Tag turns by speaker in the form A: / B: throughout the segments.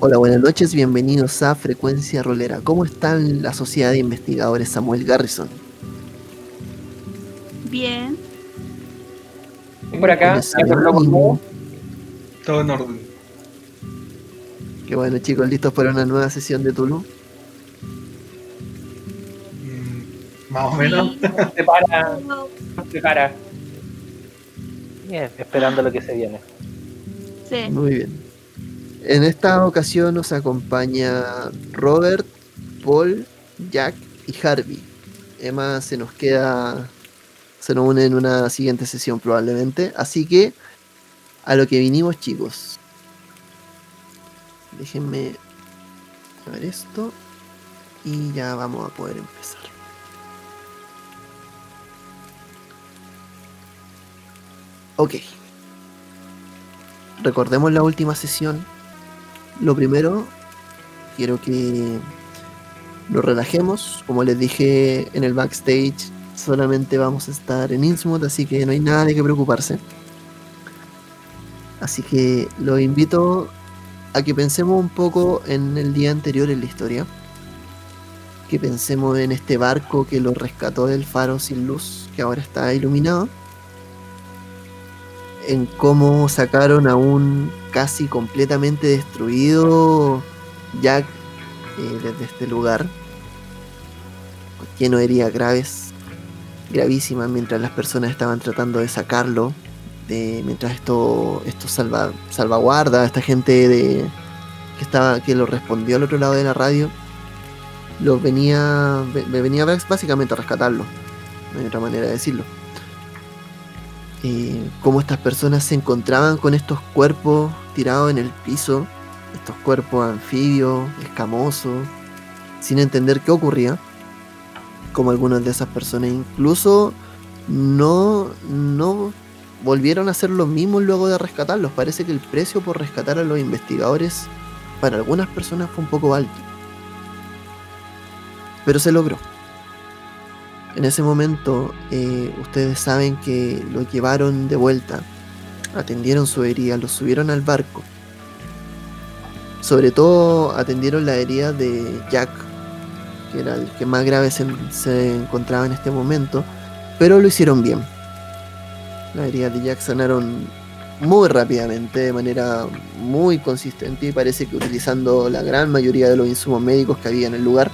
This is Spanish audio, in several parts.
A: Hola, buenas noches, bienvenidos a Frecuencia Rolera. ¿Cómo está la Sociedad de Investigadores Samuel Garrison?
B: Bien.
C: Por acá.
D: Todo en orden.
A: Qué bueno, chicos, listos para una nueva sesión de Tulu.
D: Mm, Más o menos.
C: se para, se para.
E: Bien, esperando lo que se viene.
B: Sí.
A: Muy bien. En esta ocasión nos acompaña Robert, Paul, Jack y Harvey. Emma se nos queda, se nos une en una siguiente sesión probablemente. Así que a lo que vinimos chicos. Déjenme ver esto y ya vamos a poder empezar. Ok. Recordemos la última sesión. Lo primero, quiero que nos relajemos. Como les dije en el backstage, solamente vamos a estar en Innsmouth, así que no hay nada de que preocuparse. Así que los invito a que pensemos un poco en el día anterior en la historia. Que pensemos en este barco que lo rescató del faro sin luz, que ahora está iluminado. En cómo sacaron a un casi completamente destruido Jack eh, desde este lugar. Lleno de heridas graves, gravísimas, mientras las personas estaban tratando de sacarlo. De, mientras esto, esto salva, salvaguarda, esta gente de, que estaba que lo respondió al otro lado de la radio, lo venía, ve- venía básicamente a rescatarlo. No hay otra manera de decirlo. Eh, cómo estas personas se encontraban con estos cuerpos tirados en el piso, estos cuerpos anfibios, escamosos, sin entender qué ocurría. Como algunas de esas personas incluso no, no volvieron a hacer lo mismo luego de rescatarlos. Parece que el precio por rescatar a los investigadores para algunas personas fue un poco alto. Pero se logró. En ese momento eh, ustedes saben que lo llevaron de vuelta, atendieron su herida, lo subieron al barco. Sobre todo atendieron la herida de Jack, que era el que más grave se, se encontraba en este momento, pero lo hicieron bien. Las heridas de Jack sanaron muy rápidamente, de manera muy consistente y parece que utilizando la gran mayoría de los insumos médicos que había en el lugar.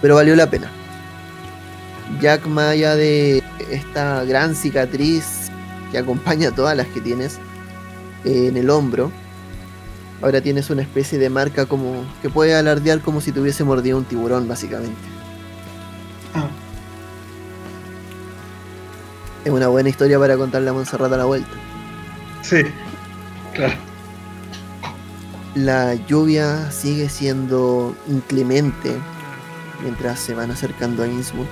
A: Pero valió la pena. Jack, más allá de esta gran cicatriz que acompaña a todas las que tienes eh, en el hombro, ahora tienes una especie de marca como que puede alardear como si te hubiese mordido un tiburón, básicamente.
D: Ah,
A: Es una buena historia para contarle a Montserrat a la vuelta.
D: sí, claro.
A: La lluvia sigue siendo inclemente mientras se van acercando a Innsmouth.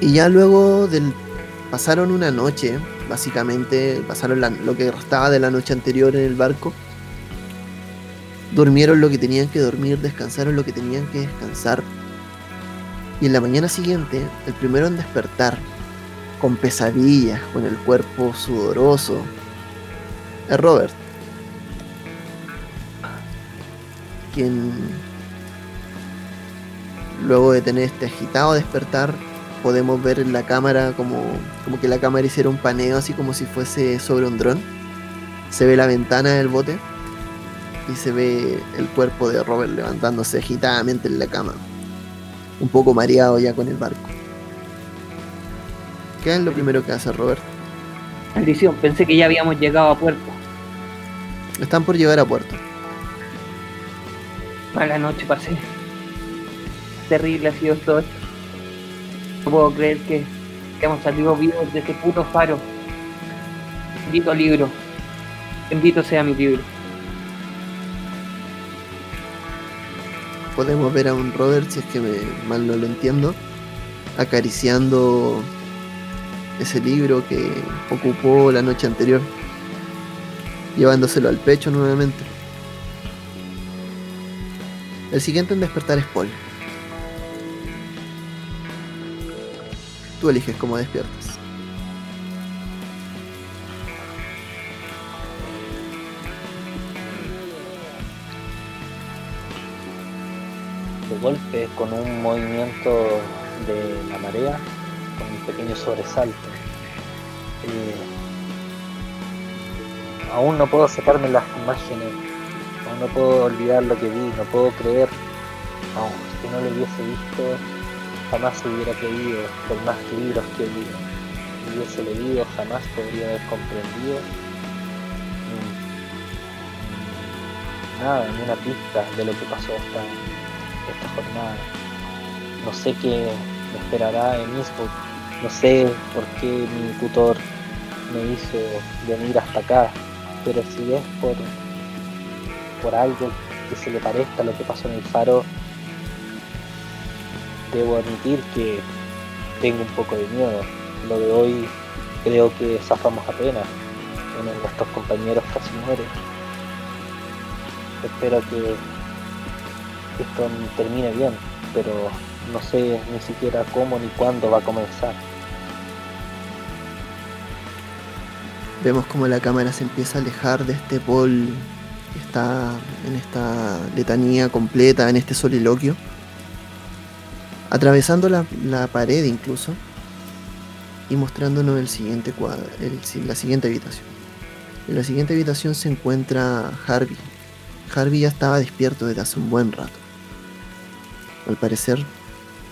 A: Y ya luego del pasaron una noche, básicamente pasaron lo que restaba de la noche anterior en el barco. Durmieron lo que tenían que dormir, descansaron lo que tenían que descansar. Y en la mañana siguiente, el primero en despertar, con pesadillas, con el cuerpo sudoroso, es Robert. quien luego de tener este agitado despertar podemos ver en la cámara como, como que la cámara hiciera un paneo así como si fuese sobre un dron se ve la ventana del bote y se ve el cuerpo de Robert levantándose agitadamente en la cama un poco mareado ya con el barco ¿qué es lo primero que hace Robert?
C: Maldición, pensé que ya habíamos llegado a puerto.
A: están por llegar a puerto
C: Mala noche pasé. Terrible ha sido todo esto. No puedo creer que, que hemos salido vivos de ese puto faro. Bendito libro. Bendito sea mi libro.
A: podemos ver a un Robert, si es que me, mal no lo entiendo, acariciando ese libro que ocupó la noche anterior, llevándoselo al pecho nuevamente. El siguiente en despertar es Paul. Tú eliges cómo despiertas.
E: De golpe, con un movimiento de la marea, con un pequeño sobresalto. Eh, aún no puedo sacarme las imágenes, aún no puedo olvidar lo que vi, no puedo creer, aún no, si no lo hubiese visto, jamás hubiera creído, por más libros que hubiese leído, jamás podría haber comprendido nada, ni una pista de lo que pasó esta, esta jornada. No sé qué me esperará en Eastwood, no sé por qué mi tutor me hizo venir hasta acá, pero si es por, por algo que se le parezca a lo que pasó en el faro, debo admitir que tengo un poco de miedo. Lo de hoy creo que zafamos apenas. De nuestros compañeros casi muere espero que esto termine bien, pero no sé ni siquiera cómo ni cuándo va a comenzar.
A: Vemos como la cámara se empieza a alejar de este Paul que está en esta letanía completa, en este soliloquio, atravesando la, pared incluso y mostrándonos el siguiente cuadro, la siguiente habitación. En la siguiente habitación se encuentra Harvey, Harvey ya estaba despierto desde hace un buen rato. Al parecer,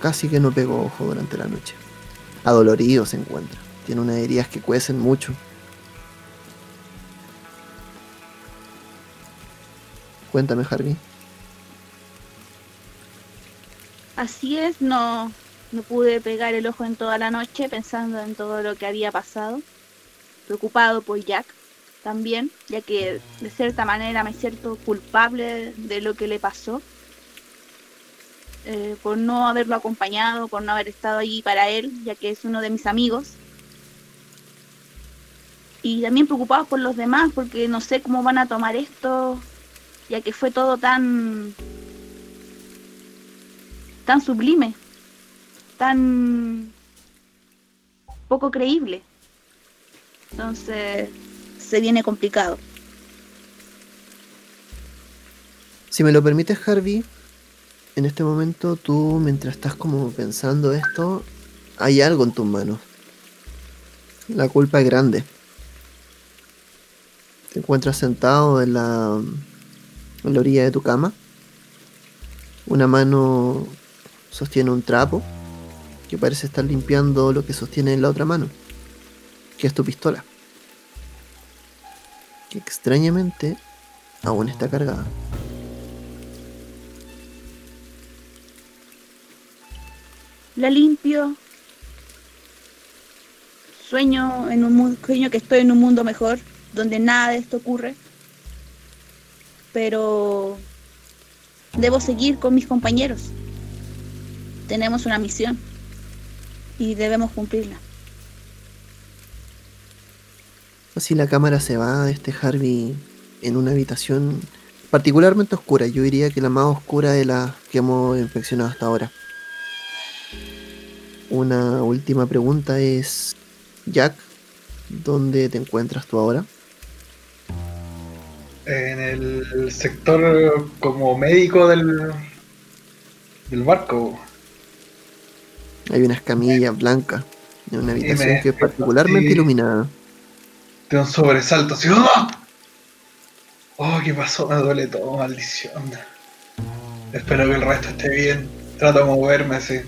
A: casi que no pegó ojo durante la noche. Adolorido se encuentra. Tiene unas heridas que cuecen mucho. Cuéntame, Harvey.
B: Así es, no, no pude pegar el ojo en toda la noche pensando en todo lo que había pasado. Preocupado por Jack también, ya que de cierta manera me siento culpable de lo que le pasó, eh, por no haberlo acompañado, por no haber estado allí para él, ya que es uno de mis amigos. Y también preocupado por los demás, porque no sé cómo van a tomar esto, ya que fue todo tan tan sublime, tan poco creíble. Entonces, se viene complicado.
A: Si me lo permites, Harvey, en este momento tú, mientras estás como pensando esto, hay algo en tus manos. La culpa es grande. Te encuentras sentado en la, en la orilla de tu cama. Una mano sostiene un trapo que parece estar limpiando lo que sostiene en la otra mano, que es tu pistola que extrañamente aún está cargada.
B: La limpio. Sueño en un sueño que estoy en un mundo mejor, donde nada de esto ocurre. Pero debo seguir con mis compañeros. Tenemos una misión y debemos cumplirla.
A: Así la cámara se va de este Harvey en una habitación particularmente oscura. Yo diría que la más oscura de las que hemos inspeccionado hasta ahora. Una última pregunta es, Jack, ¿dónde te encuentras tú ahora?
D: En el sector como médico del, del barco.
A: Hay unas camillas blancas en una habitación que es particularmente iluminada
D: de un sobresalto así. ¡Oh! ¡Oh, qué pasó! Me duele todo, maldición. Espero que el resto esté bien. Trato de moverme así.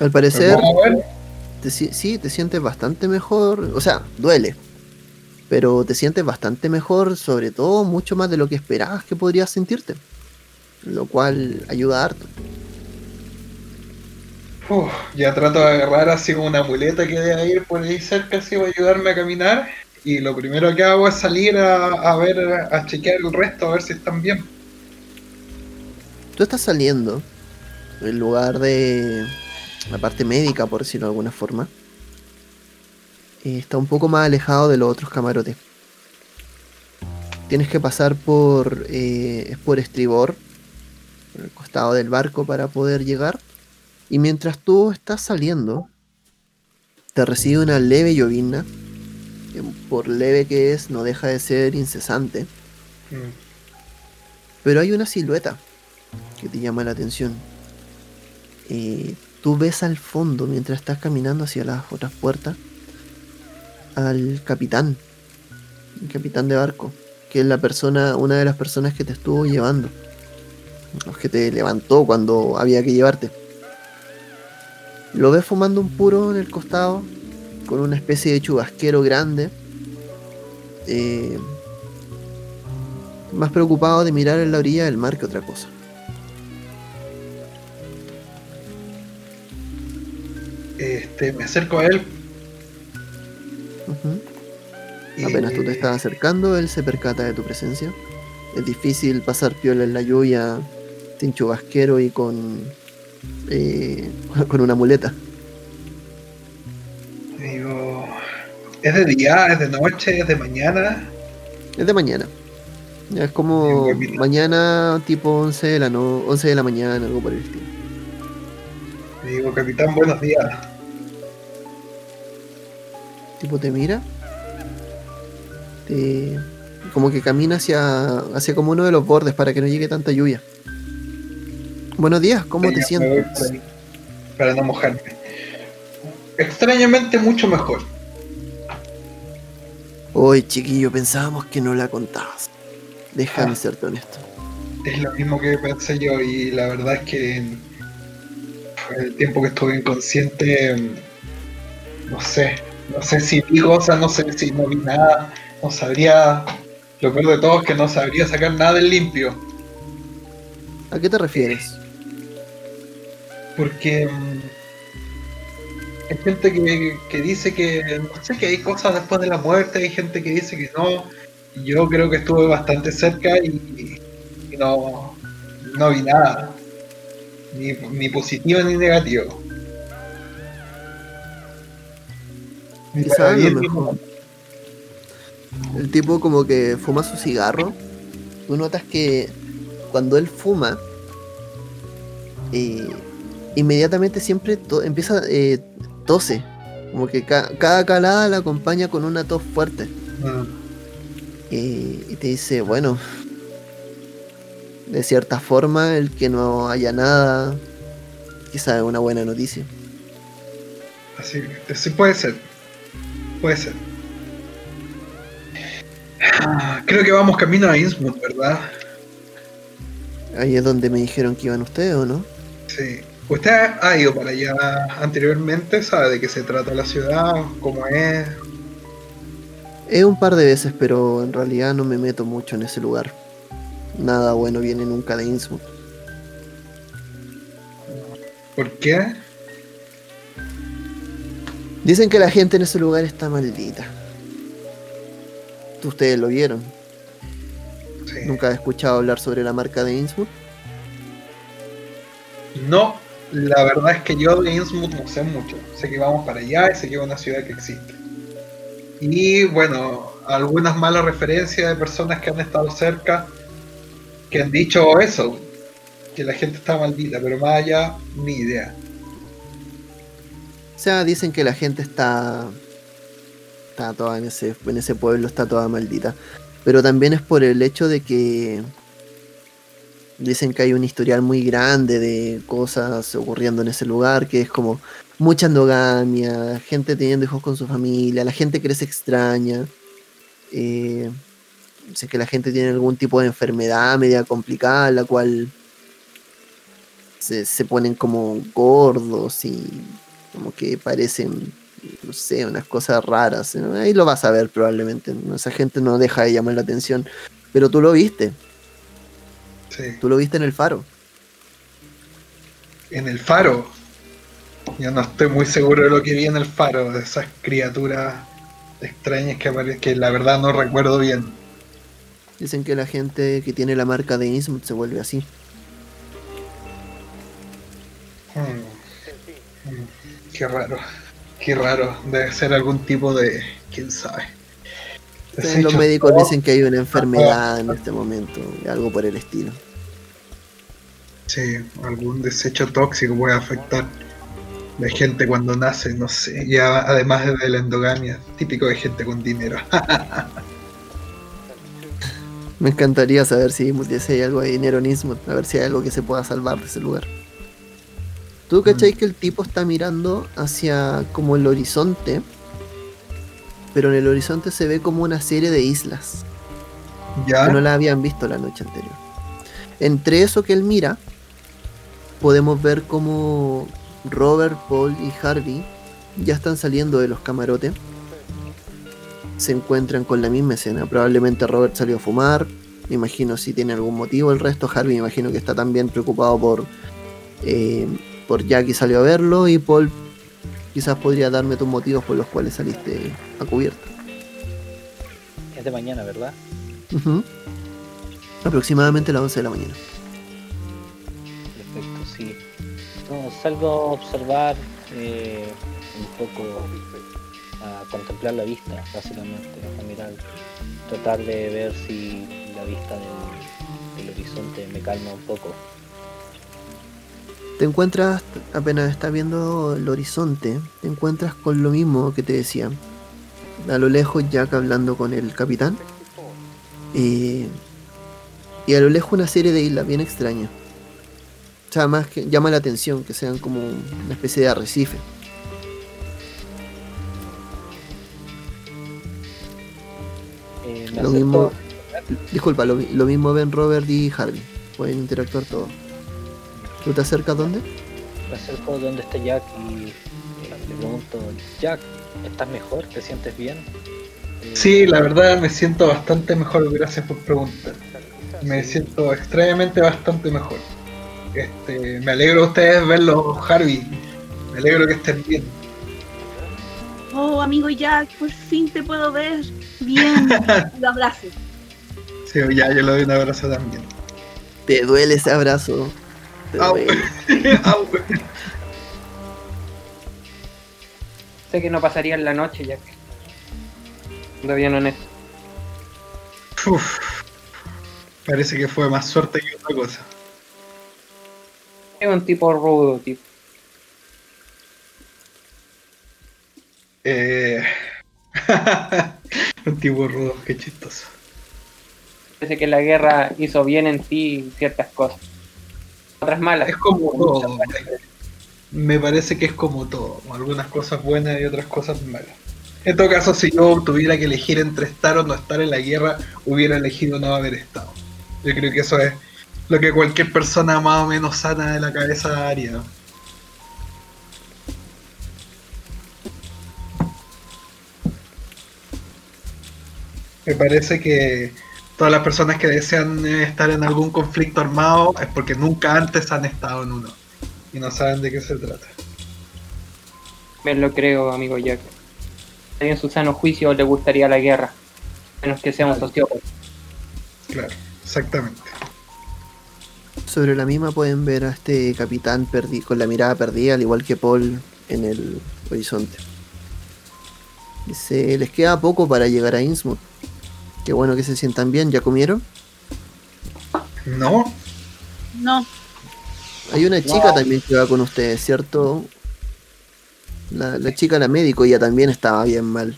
A: Al parecer, te, sí, te sientes bastante mejor. O sea, duele. Pero te sientes bastante mejor, sobre todo mucho más de lo que esperabas que podrías sentirte. Lo cual ayuda harto
D: ya trato de agarrar así como una muleta que debe ir por ahí cerca, así va a ayudarme a caminar. Y lo primero que hago es salir a, ver, a chequear el resto, a ver si están bien.
A: Tú estás saliendo en lugar de la parte médica, por decirlo de alguna forma. está un poco más alejado de los otros camarotes. Tienes que pasar por, eh, por estribor, el costado del barco para poder llegar y mientras tú estás saliendo, te recibe una leve llovizna, que por leve que es, no deja de ser incesante. Mm. Pero hay una silueta que te llama la atención. Eh, tú ves al fondo, mientras estás caminando hacia las otras puertas, al capitán, el capitán de barco, que es la persona, una de las personas que te estuvo llevando, los que te levantó cuando había que llevarte. Lo ves fumando un puro en el costado, con una especie de chubasquero grande. eh, más preocupado de mirar en la orilla del mar que otra cosa.
D: Este, me acerco a él y
A: Apenas tú te estás acercando, él se percata de tu presencia. Es difícil pasar piola en la lluvia sin chubasquero y con, eh, con una muleta.
D: digo, ¿es de día, es de noche, es de mañana?
A: Es de mañana. Ya es como mañana tipo 11 de la, no 11 de la mañana, algo por el estilo.
D: Digo, capitán, buenos días.
A: Tipo te mira. Te, como que camina hacia, hacia como uno de los bordes para que no llegue tanta lluvia. Buenos días, ¿cómo te sientes?
D: Para, no mojarme. Extrañamente mucho mejor.
A: Hoy, chiquillo, pensábamos que no la contabas. Déjame
D: Ah.
A: serte honesto.
D: Es lo mismo que pensé yo y la verdad es que el tiempo que estuve inconsciente, no sé, no sé si vi cosas, no sé si no vi nada, no sabría, lo peor de todo es que no sabría sacar nada del limpio,
A: ¿A qué te refieres?
D: Porque mm, hay gente que, que dice que, no sé, que hay cosas después de la muerte, hay gente que dice que no, yo creo que estuve bastante cerca y, y no, no vi nada, ni, ni positivo ni negativo.
A: Lo mejor. El tipo como que fuma su cigarro. Tú notas que cuando él fuma, eh, inmediatamente siempre to- empieza eh, tose. Como que ca- cada calada la acompaña con una tos fuerte.
D: Mm,
A: Eh, y te dice, bueno, de cierta forma el que no haya nada, quizá es una buena noticia.
D: Así, sí puede ser. Puede ser. Ah, Creo que vamos camino a Innsmouth, ¿verdad?
A: Ahí es donde me dijeron que iban ustedes, ¿o no?
D: Sí. ¿Usted ha ido para allá anteriormente? ¿Sabe de qué se trata la ciudad? ¿Cómo es?
A: He un par de veces, pero en realidad no me meto mucho en ese lugar. Nada bueno viene nunca de Innsmouth.
D: ¿Por qué?
A: Dicen que la gente en ese lugar está maldita. Ustedes lo vieron.
D: Sí.
A: Nunca he escuchado hablar sobre la marca de Innsmouth.
D: No, la verdad es que yo de Innsmouth no sé mucho. Sé que vamos para allá y sé que es una ciudad que existe. Y bueno, algunas malas referencias de personas que han estado cerca que han dicho eso, que la gente está maldita, pero más allá, ni idea.
A: O sea, dicen que la gente está. Está toda en ese, en ese pueblo, está toda maldita. Pero también es por el hecho de que. Dicen que hay un historial muy grande de cosas ocurriendo en ese lugar, que es como mucha endogamia, gente teniendo hijos con su familia, la gente crece extraña. Eh, sé que la gente tiene algún tipo de enfermedad media complicada, la cual se, se ponen como gordos y como que parecen, no sé, unas cosas raras. Ahí lo vas a ver probablemente. Esa gente no deja de llamar la atención. Pero tú lo viste,
D: Sí.
A: tú lo viste en el faro.
D: En el faro. Yo no estoy muy seguro de lo que vi en el faro, de esas criaturas extrañas que aparecen, que la verdad no recuerdo bien.
A: Dicen que la gente que tiene la marca de Innsmouth se vuelve así.
D: Hmm. Hmm. Qué raro, qué raro. Debe ser algún tipo de. quién sabe.
A: Los médicos dicen que hay una enfermedad en este momento, algo por el estilo.
D: Sí, algún desecho tóxico puede afectar la gente cuando nace, no sé. Ya además de la endogamia, típico de gente con dinero.
A: Me encantaría saber si, si hay algo de dinero en Innsmouth, a ver si hay algo que se pueda salvar de ese lugar. ¿Tú cachai que el tipo está mirando hacia como el horizonte? Pero en el horizonte se ve como una serie de islas
D: Ya.
A: que no la habían visto la noche anterior. Entre eso que él mira, podemos ver como Robert, Paul y Harvey ya están saliendo de los camarotes. Se encuentran con la misma escena. Probablemente Robert salió a fumar. Me imagino si tiene algún motivo. El resto, Harvey, me imagino que está también preocupado por, eh, por Jack y salió a verlo. Y Paul quizás podría darme tus motivos por los cuales saliste a cubierta.
E: Es de mañana, ¿verdad?
A: Ujú. Aproximadamente a las 11 de la mañana.
E: Salgo a observar eh, un poco, a contemplar la vista, básicamente, a mirar, tratar de ver si la vista del, horizonte me calma un poco.
A: Te encuentras, apenas estás viendo el horizonte, te encuentras con lo mismo que te decía. A lo lejos Jack hablando con el capitán. Y, y a lo lejos una serie de islas bien extrañas. O sea, más que llama la atención que sean como una especie de arrecife.
E: Eh,
A: Lo mismo, disculpa, lo, lo mismo ven Robert y Harvey. Pueden interactuar todos. ¿Tú te acercas dónde?
E: Me acerco donde está Jack y eh, le pregunto, Jack, ¿estás mejor? ¿Te sientes bien? Eh,
D: Sí, la verdad me siento bastante mejor, gracias por preguntar. Me siento extremadamente bastante mejor. Este, me alegro de ustedes verlos, Harvey. Me alegro que estén bien.
B: Oh, amigo Jack, por fin te puedo ver. Bien. Lo abrazo.
D: Sí, ya, yo le doy un abrazo también.
A: Te duele ese abrazo. Te
D: Au.
A: duele.
D: Au.
C: Sé que no pasaría en la noche, Jack. Siendo bien honesto.
D: Uf. Parece que fue más suerte que otra cosa.
C: Un tipo rudo, tipo.
D: Eh... un tipo rudo, qué chistoso.
C: Parece que la guerra hizo bien en ti ciertas cosas. Otras malas.
D: Es como todo.
C: malas.
D: Me parece que es como todo. Algunas cosas buenas y otras cosas malas. En todo caso, si yo tuviera que elegir entre estar o no estar en la guerra, hubiera elegido no haber estado. Yo creo que eso es lo que cualquier persona más o menos sana de la cabeza haría. Me parece que todas las personas que desean estar en algún conflicto armado es porque nunca antes han estado en uno y no saben de qué se trata.
C: Me lo creo, amigo Jack. En su sano juicio le gustaría la guerra. Menos que sea un sociópata.
D: Claro, exactamente.
A: Sobre la misma pueden ver a este capitán perdi con la mirada perdida, al igual que Paul en el horizonte. Dice, les queda poco para llegar a Innsmouth. Qué bueno que se sientan bien, ¿ya comieron?
D: No,
B: No,
A: Hay una chica también que va con ustedes, ¿cierto? La, la chica, la médico, ella también estaba bien mal.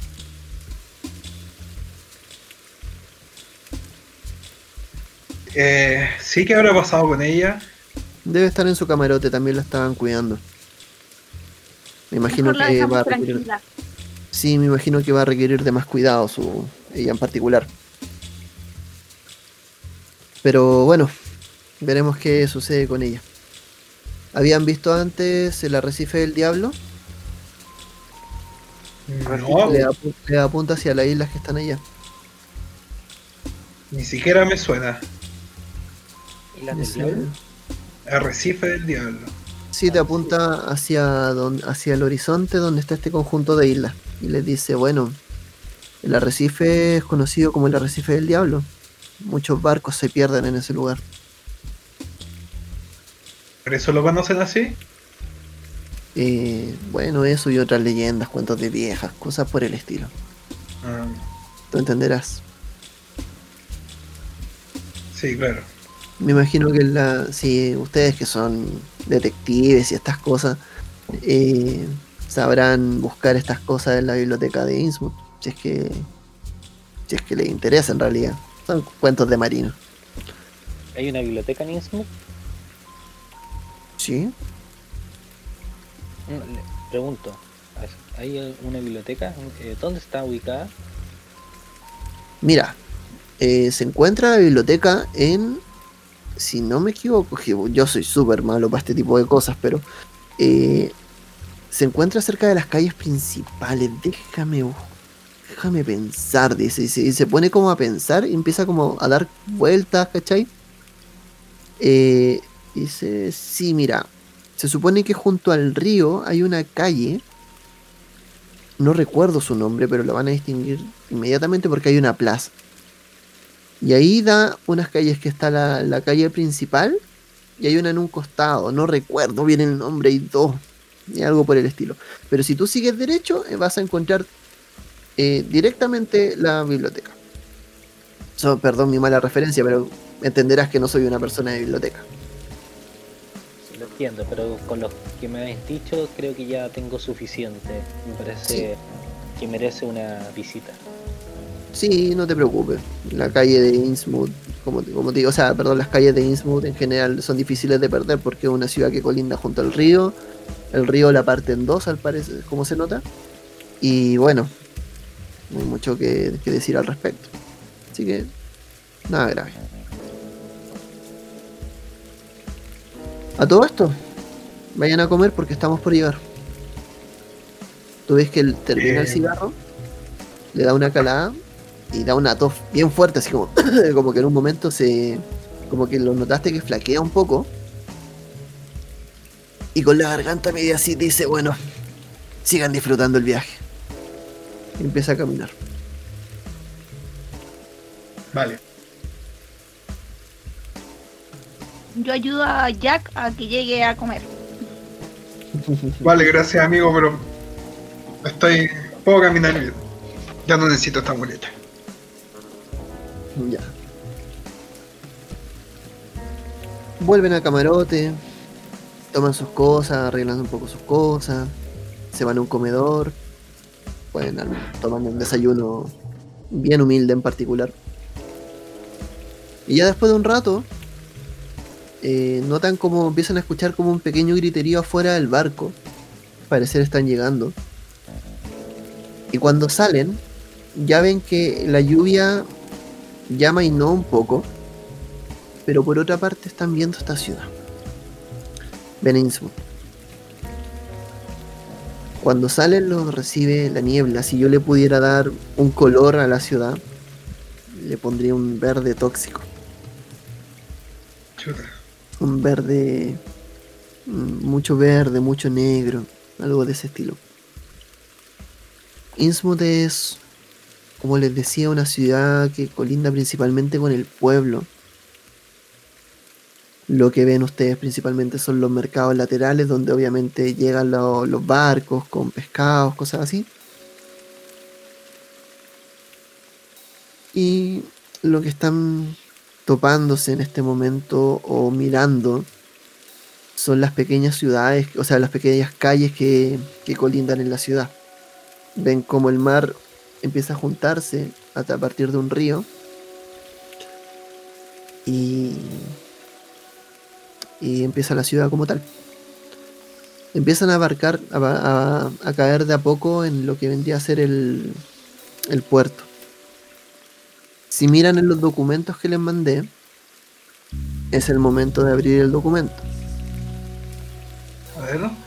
D: Eh, sí que habrá pasado con ella.
A: Debe estar en su camarote, también la estaban cuidando. Me imagino
B: mejor
A: que va a requerir...
B: tranquila.
A: Sí, me imagino que va a requerir de más cuidado su ella en particular. Pero bueno, veremos qué sucede con ella. ¿Habían visto antes el arrecife del diablo?
D: No,
A: Le, apu- le apunta hacia las islas que están allá.
D: ni siquiera me suena. Arrecife del diablo.
A: Sí, te apunta hacia, don- hacia el horizonte donde está este conjunto de islas. Y les dice, bueno, el arrecife es conocido como el arrecife del diablo. Muchos barcos se pierden en ese lugar.
D: ¿Por eso lo conocen así?
A: Eh, bueno, eso y otras leyendas, cuentos de viejas, cosas por el estilo.
D: Ah,
A: Tú entenderás.
D: sí, claro.
A: Me imagino que la, si ustedes que son detectives y estas cosas, eh, sabrán buscar estas cosas en la biblioteca de Innsmouth, si es que, si es que les interesa en realidad. Son cuentos de marino.
E: ¿Hay una biblioteca en Innsmouth?
A: Sí.
E: Mm, le Pregunto, ¿hay una biblioteca? Eh, ¿Dónde está ubicada?
A: Mira, eh, se encuentra la biblioteca en. Si no me equivoco, yo soy súper malo para este tipo de cosas, pero. eh, se encuentra cerca de las calles principales. Déjame. Déjame pensar, dice. Y se, y se pone como a pensar y empieza como a dar vueltas, ¿cachai? Eh, dice: Sí, mira. Se supone que junto al río hay una calle. No recuerdo su nombre, pero lo van a distinguir inmediatamente porque hay una plaza. Y ahí da unas calles que está la, la calle principal y hay una en un costado. No recuerdo bien el nombre, hay dos. Y algo por el estilo. Pero si tú sigues derecho, eh, vas a encontrar eh, directamente la biblioteca. So, perdón mi mala referencia, pero entenderás que no soy una persona de biblioteca.
E: Lo entiendo, pero con lo que me habéis dicho creo que ya tengo suficiente. Me parece que merece una visita.
A: Sí, no te preocupes. La calle de Innsmouth, como, te- como te digo, o sea, perdón, las calles de Innsmouth en general son difíciles de perder porque es una ciudad que colinda junto al río. El río la parte en dos, al parecer, como se nota. Y bueno, no hay mucho que, que decir al respecto. Así que, nada grave. A todo esto, vayan a comer porque estamos por llegar. Tú ves que él termina el
D: Eh.
A: cigarro, le da una calada y da una tos bien fuerte, así como, como que en un momento se. como que lo notaste que flaquea un poco. Y con la garganta media así dice, bueno, sigan disfrutando el viaje. Y empieza a caminar.
D: Vale.
B: Yo ayudo a Jack a que llegue a comer.
D: Vale, gracias amigo, pero estoy. puedo caminar bien. Ya no necesito esta muleta.
A: Ya. Vuelven al camarote, toman sus cosas, arreglan un poco sus cosas, se van a un comedor, pueden toman un desayuno bien humilde en particular. Y ya después de un rato, eh, notan como empiezan a escuchar como un pequeño griterío afuera del barco. Parecer están llegando. Y cuando salen, ya ven que la lluvia ya mainó un poco, pero por otra parte están viendo esta ciudad. Ven Innsmouth. Cuando salen los recibe la niebla. Si yo le pudiera dar un color a la ciudad, le pondría un verde tóxico. Un verde, mm, mucho verde, mucho negro, algo de ese estilo. Innsmouth es, como les decía, una ciudad que colinda principalmente con el pueblo. Lo que ven ustedes principalmente son los mercados laterales donde obviamente llegan lo- los barcos con pescados, cosas así. Y lo que están topándose en este momento o mirando son las pequeñas ciudades, o sea, las pequeñas calles que, que colindan en la ciudad. Ven como el mar empieza a juntarse a partir de un río y, y empieza la ciudad como tal. Empiezan a abarcar, a caer de a poco en lo que vendría a ser el, el puerto. Si miran en los documentos que les mandé, es el momento de abrir el documento.
D: A ver.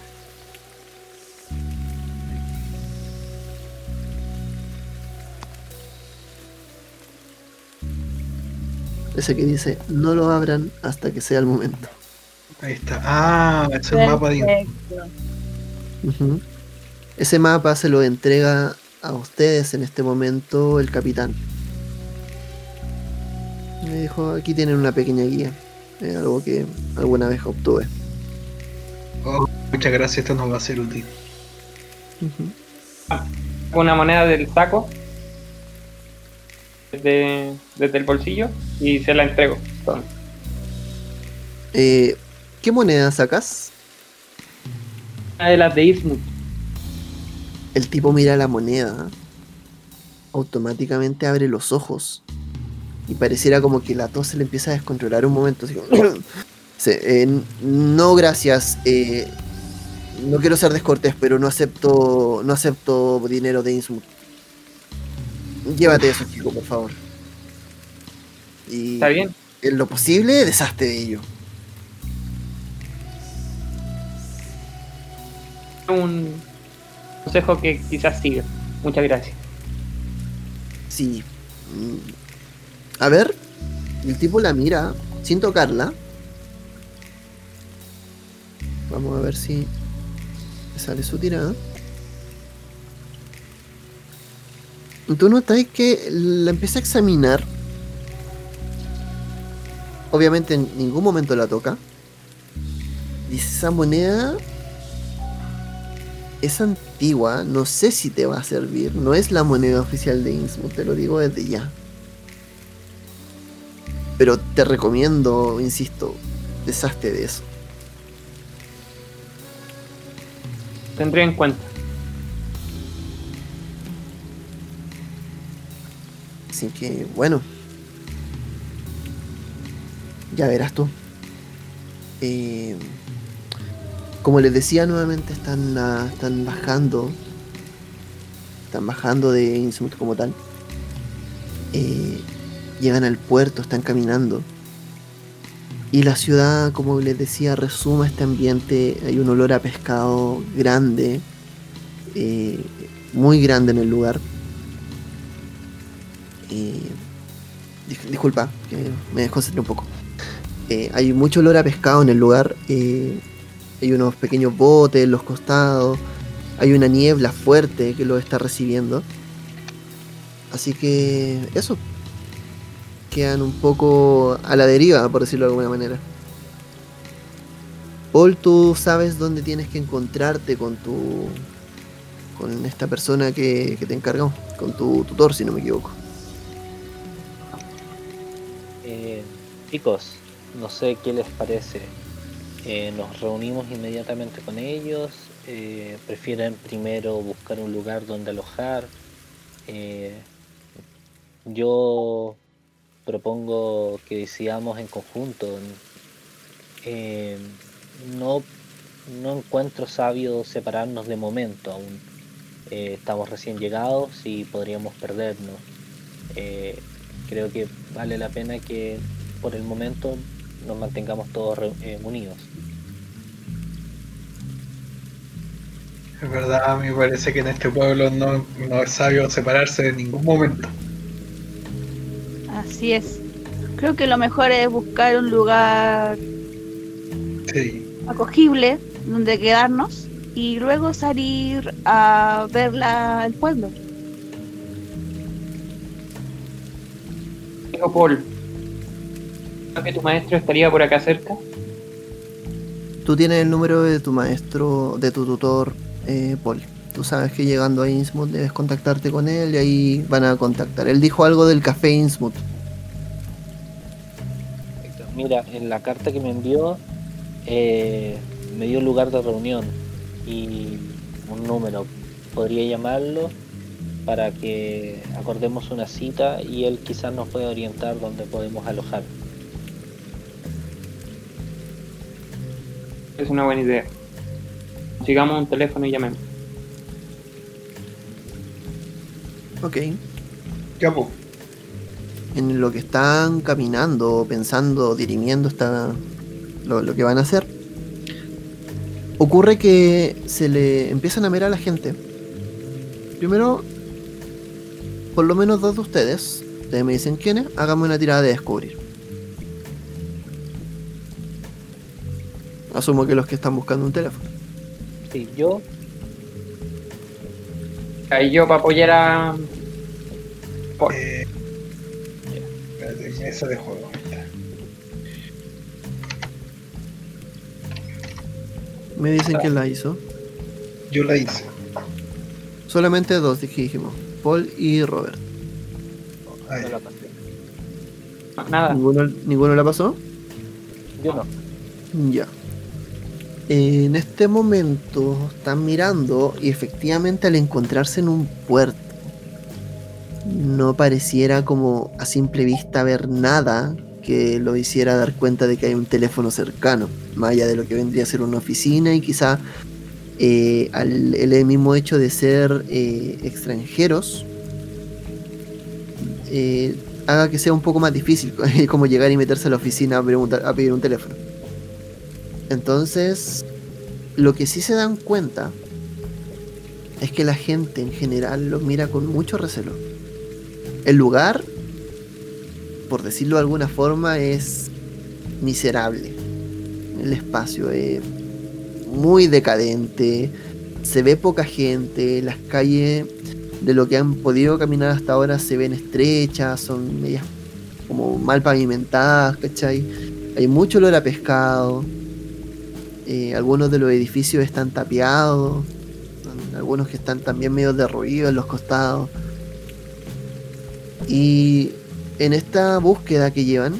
A: Ese que dice, no lo abran hasta que sea el momento.
D: Ahí está. Ah, es el mapa de.
A: Ese mapa se lo entrega a ustedes en este momento el capitán. Me dijo, aquí tienen una pequeña guía. Es algo que alguna vez obtuve.
D: Oh, muchas gracias, esto nos va a ser útil.
C: Una moneda del saco desde, desde el bolsillo y se la entrego.
A: Eh, ¿Qué moneda sacas?
C: una de las de Ismuth.
A: El tipo mira la moneda. Automáticamente abre los ojos. y pareciera como que la tos se le empieza a descontrolar un momento. Así como, Sí, eh, no, gracias. eh, no quiero ser descortés, pero no acepto, no acepto dinero de Innsmouth. Llévate eso, chico, por favor. Y
C: ¿Está bien?
A: en lo posible, deshazte de ello.
C: Un consejo que quizás siga. Muchas gracias.
A: Sí. Mm. A ver, el tipo la mira sin tocarla. Vamos a ver si sale su tirada. Tú notas que la empieza a examinar. Obviamente en ningún momento la toca. Dice, esa moneda es antigua, no sé si te va a servir. No es la moneda oficial de Innsmouth, te lo digo desde ya. Pero te recomiendo, insisto, deshazte de eso.
C: Tendré en cuenta.
A: Así que, bueno. Ya verás tú. Eh, como les decía nuevamente, están, ah, están bajando. Están bajando de Innsmouth como tal. Eh, llegan al puerto, están caminando. Y la ciudad, como les decía, resuma este ambiente. Hay un olor a pescado grande. eh, muy grande en el lugar. Dis- disculpa, que me desconcentré un poco. Eh, hay mucho olor a pescado en el lugar. eh, hay unos pequeños botes en los costados. Hay una niebla fuerte que lo está recibiendo. Así que eso. Quedan un poco a la deriva, por decirlo de alguna manera. Paul, tú sabes dónde tienes que encontrarte con tu. con esta persona que, que te encargó. Con tu tutor, si no me equivoco.
E: Chicos, no sé qué les parece. Eh, nos reunimos inmediatamente con ellos. eh, prefieren primero buscar un lugar donde alojar. Eh, yo propongo que decidamos en conjunto. No, no encuentro sabio separarnos de momento aún. Estamos recién llegados y podríamos perdernos. Creo que vale la pena que por el momento nos mantengamos todos re- eh, unidos.
D: Es verdad, a mí me parece que en este pueblo no, no es sabio separarse en ningún momento.
B: Así es. Creo que lo mejor es buscar un lugar
D: Sí,
B: acogible donde quedarnos y luego salir a ver la- el pueblo.
C: Dijo Paul. ¿Creo que tu maestro estaría por acá cerca?
A: Tú tienes el número de tu maestro, de tu tutor, eh, Paul. Tú sabes que llegando a Innsmouth debes contactarte con él y ahí van a contactar. Él dijo algo del café Innsmouth.
E: Mira, en la carta que me envió eh, me dio lugar de reunión y un número. Podría llamarlo para que acordemos una cita y él quizás nos pueda orientar dónde podemos alojar.
C: Es una buena idea. Sigamos un teléfono y llamemos.
A: Ok.
D: ya pues.
A: En lo que están caminando, pensando, dirimiendo esta, lo, lo que van a hacer, ocurre que se le empiezan a mirar a la gente. Primero, por lo menos dos de ustedes, ustedes me dicen quiénes, háganme una tirada de descubrir. Asumo que los que están buscando un teléfono.
E: Sí, yo
C: Ahí yo para apoyar a. Paul.
D: Eh, espérate, mesa de juego.
A: Me dicen quién la hizo.
D: Yo la hice.
A: Solamente dos dijimos, Paul y Robert.
D: Ahí.
E: no la pasé.
C: No, Nada.
A: ¿Ninguno, ¿Ninguno la pasó?
E: Yo no.
A: Ya. En este momento están mirando y efectivamente al encontrarse en un puerto, no pareciera como a simple vista ver nada que lo hiciera dar cuenta de que hay un teléfono cercano, más allá de lo que vendría a ser una oficina y quizá eh, al, el mismo hecho de ser eh, extranjeros eh, haga que sea un poco más difícil como llegar y meterse a la oficina a, preguntar, a pedir un teléfono. Entonces, lo que sí se dan cuenta es que la gente en general los mira con mucho recelo. El lugar, por decirlo de alguna forma, es miserable. El espacio es muy decadente, se ve poca gente, las calles de lo que han podido caminar hasta ahora se ven estrechas, son medias como mal pavimentadas, ¿cachai? Hay mucho olor a pescado, eh, algunos de los edificios están tapiados, algunos que están también medio derruidos en los costados. Y en esta búsqueda que llevan,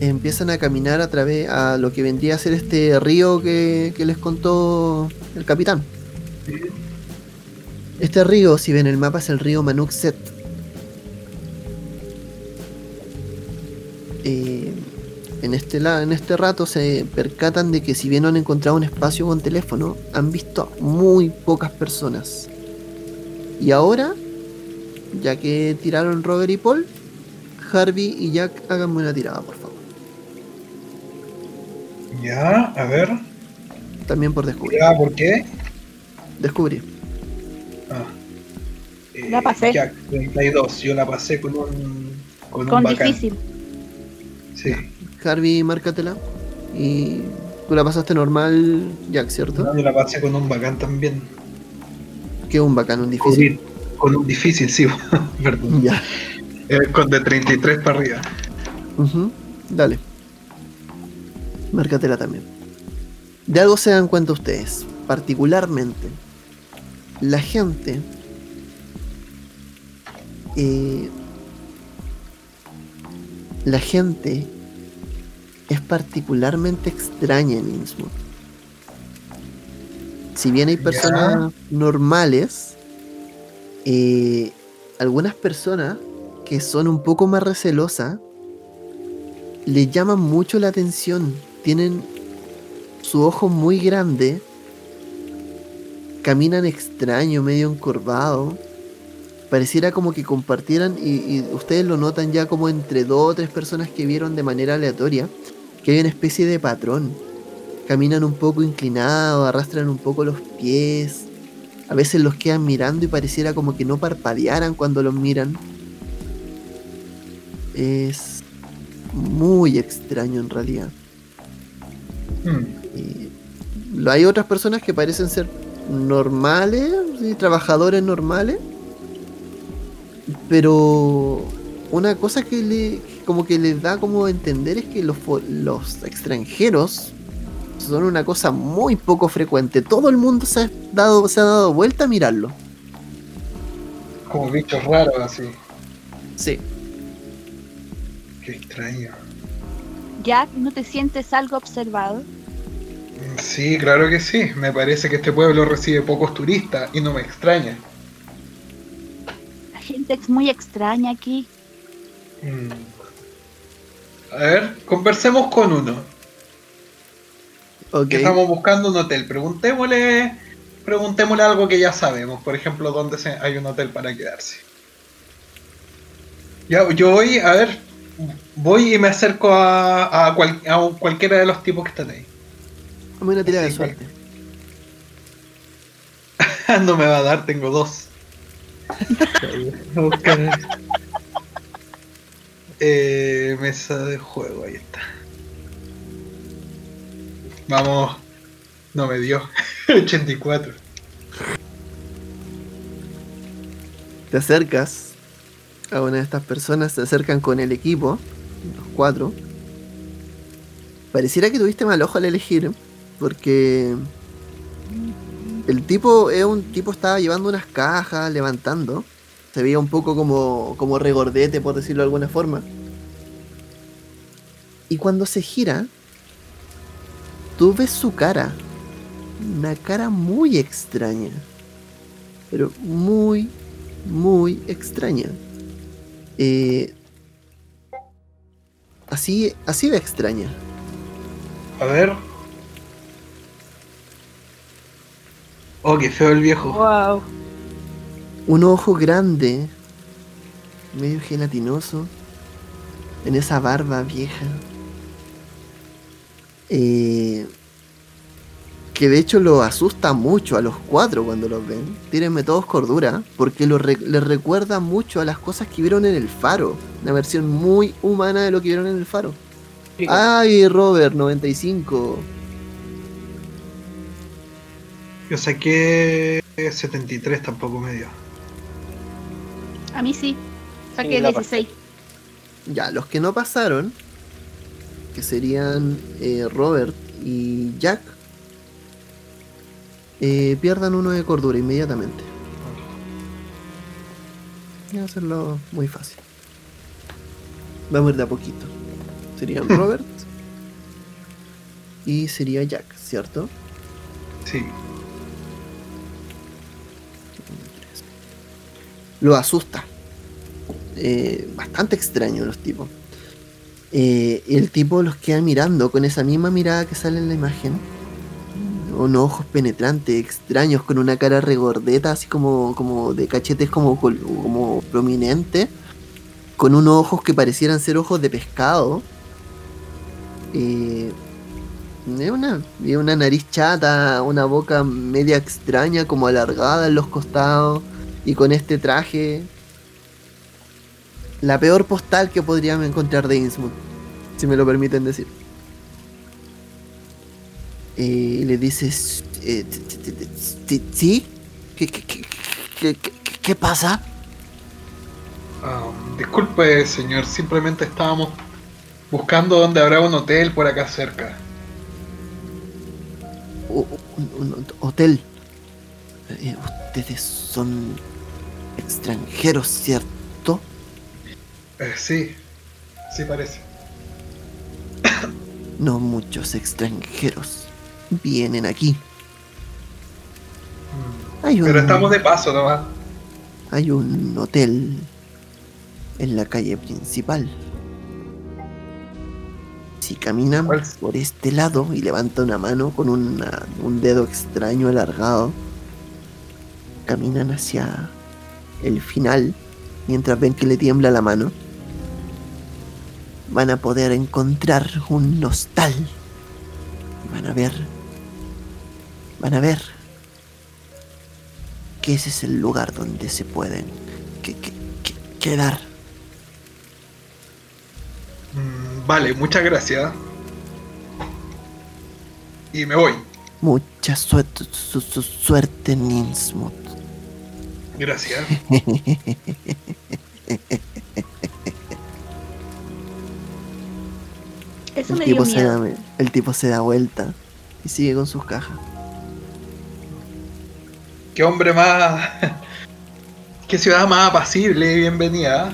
A: empiezan a caminar a través a lo que vendría a ser este río que, que les contó el capitán. Este río, si ven el mapa, es el río Manuxet. Eh, en, este, la- en este rato se percatan de que si bien no han encontrado un espacio con teléfono, han visto muy pocas personas. Y ahora, ya que tiraron Robert y Paul, Harvey y Jack háganme una tirada, por favor.
D: Ya, a ver.
A: También por descubrir.
D: Ya, ¿por qué?
A: Descubrir.
D: Ah. Eh,
B: La pasé.
D: Ya, 32. Yo la pasé con un. Con, un bacán.
B: difícil.
D: Sí.
A: Harvey, márcatela. Y tú la pasaste normal, Jack, ¿cierto?
D: No, yo la pasé con un bacán también.
A: Que un bacán, un difícil.
D: Con un difícil, sí. Perdón.
A: Ya.
D: Eh, con de 33 para arriba.
A: Dale. Márcatela también. De algo se dan cuenta ustedes, particularmente. La gente. eh, la gente es particularmente extraña en Innsmouth. Si bien hay
D: Ya.
A: personas normales, eh, algunas personas que son un poco más recelosas le llaman mucho la atención. Tienen su ojo muy grande. Caminan extraño, medio encorvado. Pareciera como que compartieran, y, y ustedes lo notan ya como entre dos o tres personas que vieron de manera aleatoria, que hay una especie de patrón. Caminan un poco inclinados, arrastran un poco los pies. A veces los quedan mirando y pareciera como que no parpadearan cuando los miran. Es muy extraño en realidad.
D: Hmm.
A: Y hay otras personas que parecen ser normales, sí, trabajadores normales, pero una cosa que le como que les da como a entender es que los, fo- los extranjeros son una cosa muy poco frecuente. Todo el mundo se ha dado, se ha dado vuelta a mirarlo.
D: Como bichos raros así.
A: Sí.
D: Qué extraño.
B: Jack, ¿no te sientes algo observado?
D: Sí, claro que sí. Me parece que este pueblo recibe pocos turistas y no me extraña.
B: La gente es muy extraña aquí.
D: Mm. A ver, conversemos con uno.
A: Ok.
D: Que estamos buscando un hotel. Preguntémosle, preguntémosle algo que ya sabemos. Por ejemplo, dónde se- hay un hotel para quedarse. Ya, yo voy, a ver, voy y me acerco a, a, cual- a cualquiera de los tipos que están ahí.
A: Dame una tirada de suerte.
D: no me va a dar, tengo dos. Eh, mesa de juego, ahí está. Vamos. No me dio. 84.
A: Te acercas a una de estas personas, se acercan con el equipo, los cuatro. Pareciera que tuviste mal ojo al elegir, porque el tipo es un tipo estaba llevando unas cajas, levantando. Se veía un poco como, como regordete, por decirlo de alguna forma. Y cuando se gira, tú ves su cara. Una cara muy extraña. Pero muy, muy extraña. Eh, así, así de extraña.
D: A ver. Oh, qué feo el viejo.
B: Wow.
A: Un ojo grande, medio gelatinoso, en esa barba vieja. Eh, que de hecho lo asusta mucho a los cuatro cuando los ven. Tírenme todos cordura, porque lo re- les recuerda mucho a las cosas que vieron en el faro. Una versión muy humana de lo que vieron en el faro. Ay, Robert, 95.
D: Yo saqué 73, tampoco me dio.
B: A mí sí. Saqué
E: Sí, la
B: 16.
A: Ya, los que no pasaron, que serían eh, Robert y Jack, eh, pierdan uno de cordura inmediatamente. Voy a hacerlo muy fácil. Vamos a ir de a poquito. Serían Robert y sería Jack, ¿cierto?
D: Sí.
A: Lo asusta. Eh, bastante extraño los tipos. Eh, el tipo los queda mirando con esa misma mirada que sale en la imagen. Unos ojos penetrantes, extraños, con una cara regordeta, así como, como de cachetes como, como prominente. Con unos ojos que parecieran ser ojos de pescado. Eh, una, una nariz chata, una boca media extraña, como alargada en los costados y con este traje. La peor postal que podrían encontrar de Innsmouth, si me lo permiten decir. Eh, y le dices, eh, ¿sí? ¿Qué, qué, pasa?
D: Ah, disculpe, señor, simplemente estábamos buscando dónde habrá un hotel por acá cerca.
A: Un hotel. Eh, ustedes son extranjeros, ¿cierto?
D: Eh, sí, sí parece.
A: No muchos extranjeros vienen aquí.
D: Mm,
A: Hay un,
D: Pero estamos de paso nomás.
A: hay un hotel en la calle principal. Si caminan
D: ¿Cuál?
A: por este lado y levanta una mano con una- un dedo extraño alargado, caminan hacia el final mientras ven que le tiembla la mano. Van a poder encontrar un hostal. Van a ver. Van a ver que ese es el lugar donde se pueden que- que- que- quedar.
D: Mm, vale, muchas gracias. Y me voy.
A: Mucha suerte, su- su- suerte en Innsmouth.
D: Gracias.
B: Eso
A: El
B: me dio
A: tipo, se da, el tipo se da vuelta y sigue con sus cajas.
D: Qué hombre más. Qué ciudad más apacible y bienvenida.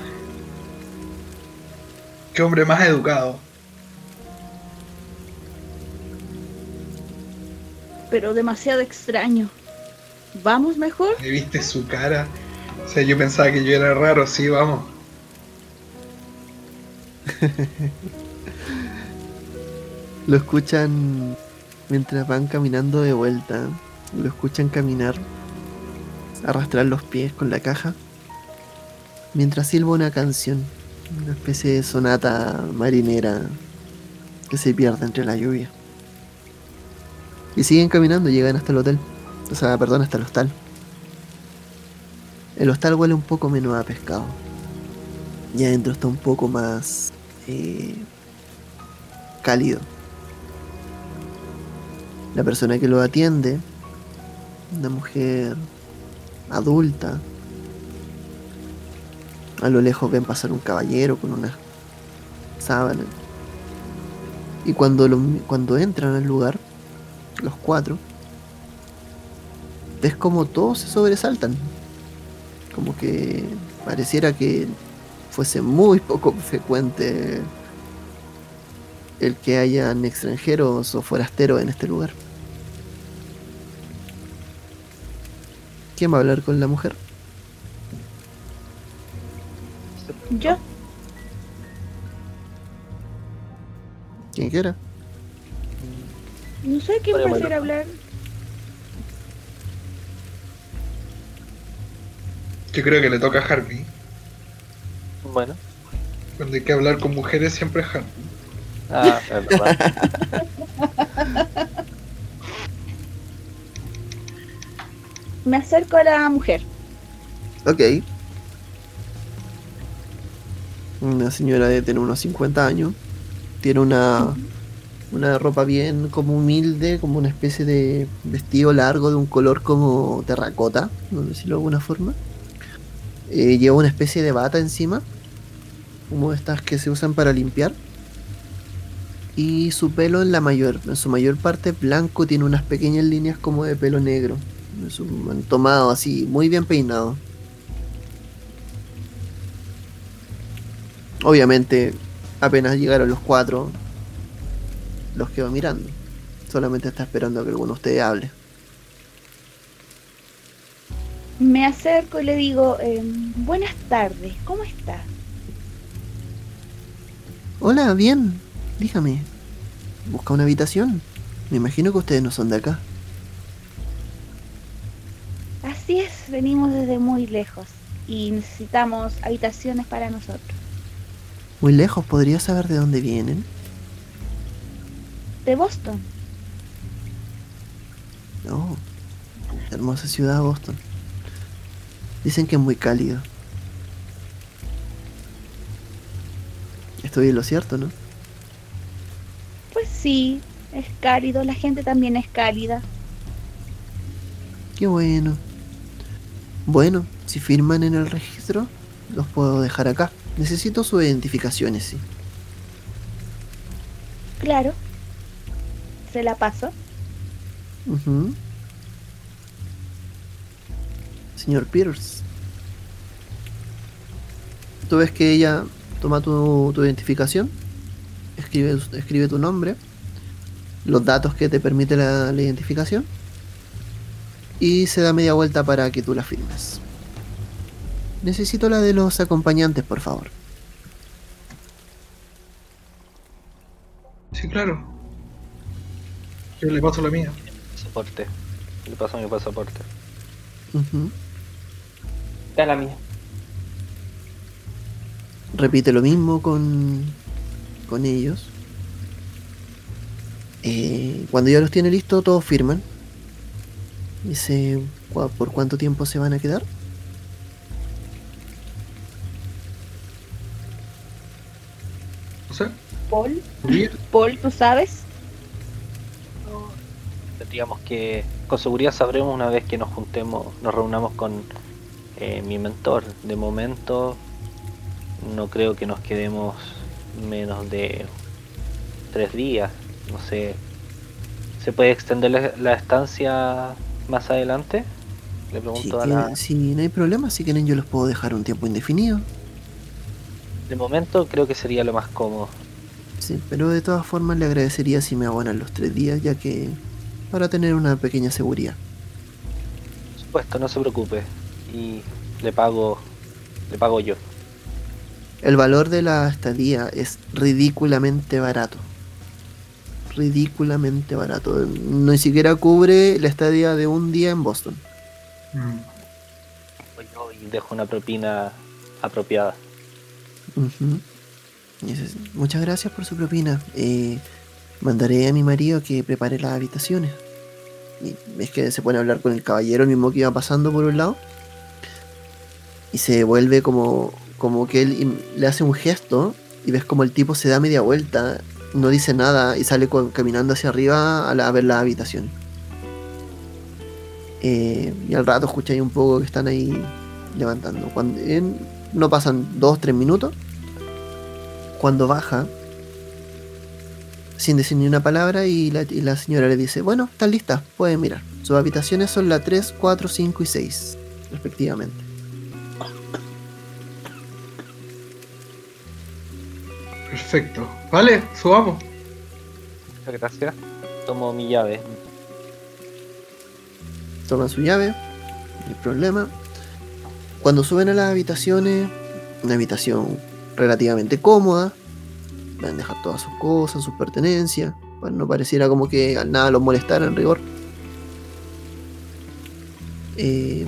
D: Qué hombre más educado.
B: Pero demasiado extraño. ¿Vamos mejor?
D: ¿Me viste su cara? O sea, yo pensaba que yo era raro, sí, vamos.
A: Lo escuchan mientras van caminando de vuelta. Lo escuchan caminar, arrastrar los pies con la caja. Mientras silba una canción, una especie de sonata marinera que se pierde entre la lluvia. Y siguen caminando, llegan hasta el hotel. O sea, perdón, hasta el hostal. El hostal huele un poco menos a pescado. Y adentro está un poco más eh, cálido. La persona que lo atiende, una mujer adulta. A lo lejos ven pasar un caballero con una sábana. Y cuando, cuando entran al lugar, los cuatro, ves como todos se sobresaltan. Como que pareciera que fuese muy poco frecuente el que hayan extranjeros o forasteros en este lugar. ¿Quién va a hablar con la mujer?
B: Yo,
A: Quien quiera.
B: no sé quién prefiere
E: ir.
B: hablar.
D: Yo creo que le toca a Harvey.
E: Bueno.
D: Cuando hay que hablar con mujeres siempre es Harvey.
E: Ah, es verdad.
B: Me acerco a la mujer.
A: Ok. Una señora de tener unos 50 años. Tiene una, una ropa bien como humilde, como una especie de vestido largo de un color como terracota, no decirlo de alguna forma. Eh, lleva una especie de bata encima, como estas que se usan para limpiar. Y su pelo en la mayor, en su mayor parte blanco, tiene unas pequeñas líneas como de pelo negro. Es un tomado así, muy bien peinado. Obviamente, apenas llegaron los cuatro, los quedó mirando. Solamente está esperando a que alguno de ustedes hable.
B: Me acerco y le digo, em, buenas tardes, ¿cómo está?
A: Hola, bien. Dígame. ¿Busca una habitación? Me imagino que ustedes no son de acá.
B: Así es, venimos desde muy lejos y necesitamos habitaciones para nosotros.
A: Muy lejos, ¿podría saber de dónde vienen?
B: De Boston.
A: Oh, hermosa ciudad Boston. Dicen que es muy cálido. Estoy en lo cierto, ¿no?
B: Pues sí, es cálido, la gente también es cálida.
A: Qué bueno. Bueno, si firman en el registro, los puedo dejar acá. Necesito sus identificaciones, sí.
B: Claro. Se la paso.
A: Señor Peters. Tú ves que ella toma tu, tu identificación, escribe, escribe tu nombre, los datos que te permite la, la identificación y se da media vuelta para que tú la firmes. Necesito la de los acompañantes, por favor.
D: Sí, claro. Yo le paso la mía.
E: Pasaporte. Le paso mi pasaporte.
A: Ujú.
C: Está la mía.
A: Repite lo mismo con, con ellos. Eh, cuando ya los tiene listos, todos firman. Dice, "¿Cu- ¿por cuánto tiempo se van a quedar?
D: No sé.
B: Paul. Paul, ¿tú sabes?
E: Tendríamos que, con seguridad sabremos una vez que nos juntemos, nos reunamos con eh, mi mentor. De momento, no creo que nos quedemos menos de tres días. No sé, ¿se puede extender la, la estancia más adelante? Le
A: Si,
E: pregunto a la...
A: si no hay problema, si quieren yo los puedo dejar un tiempo indefinido.
E: De momento creo que sería lo más cómodo.
A: Sí, pero de todas formas le agradecería si me abonan los tres días, ya que para tener una pequeña seguridad.
E: Por supuesto, no se preocupe. Y le pago, le pago yo.
A: El valor de la estadía es ridículamente barato. Ridículamente barato. No ni siquiera cubre la estadía de un día en Boston.
D: Mm.
E: Yo y dejo una propina apropiada.
A: Muchas gracias por su propina. Eh, mandaré a mi marido que prepare las habitaciones. Y ves que se pone a hablar con el caballero, el mismo que iba pasando por un lado. Y se vuelve como, como que él le hace un gesto. Y ves como el tipo se da media vuelta, no dice nada y sale caminando hacia arriba a, la- ver las habitaciones. Eh, y al rato escucháis un poco que están ahí levantando. Cuando, no pasan dos, tres minutos. Cuando baja, sin decir ni una palabra, y la, y la señora le dice: Bueno, están listas, pueden mirar. Sus habitaciones son la 3, 4, 5 y 6, respectivamente.
D: Perfecto. Vale, subamos.
E: Muchas gracias. Tomo mi llave.
A: Toman su llave, no hay problema. Cuando suben a las habitaciones, Una habitación relativamente cómoda. Pueden dejar todas sus cosas, sus pertenencias. Bueno, no pareciera como que nada los molestara en rigor. Eh,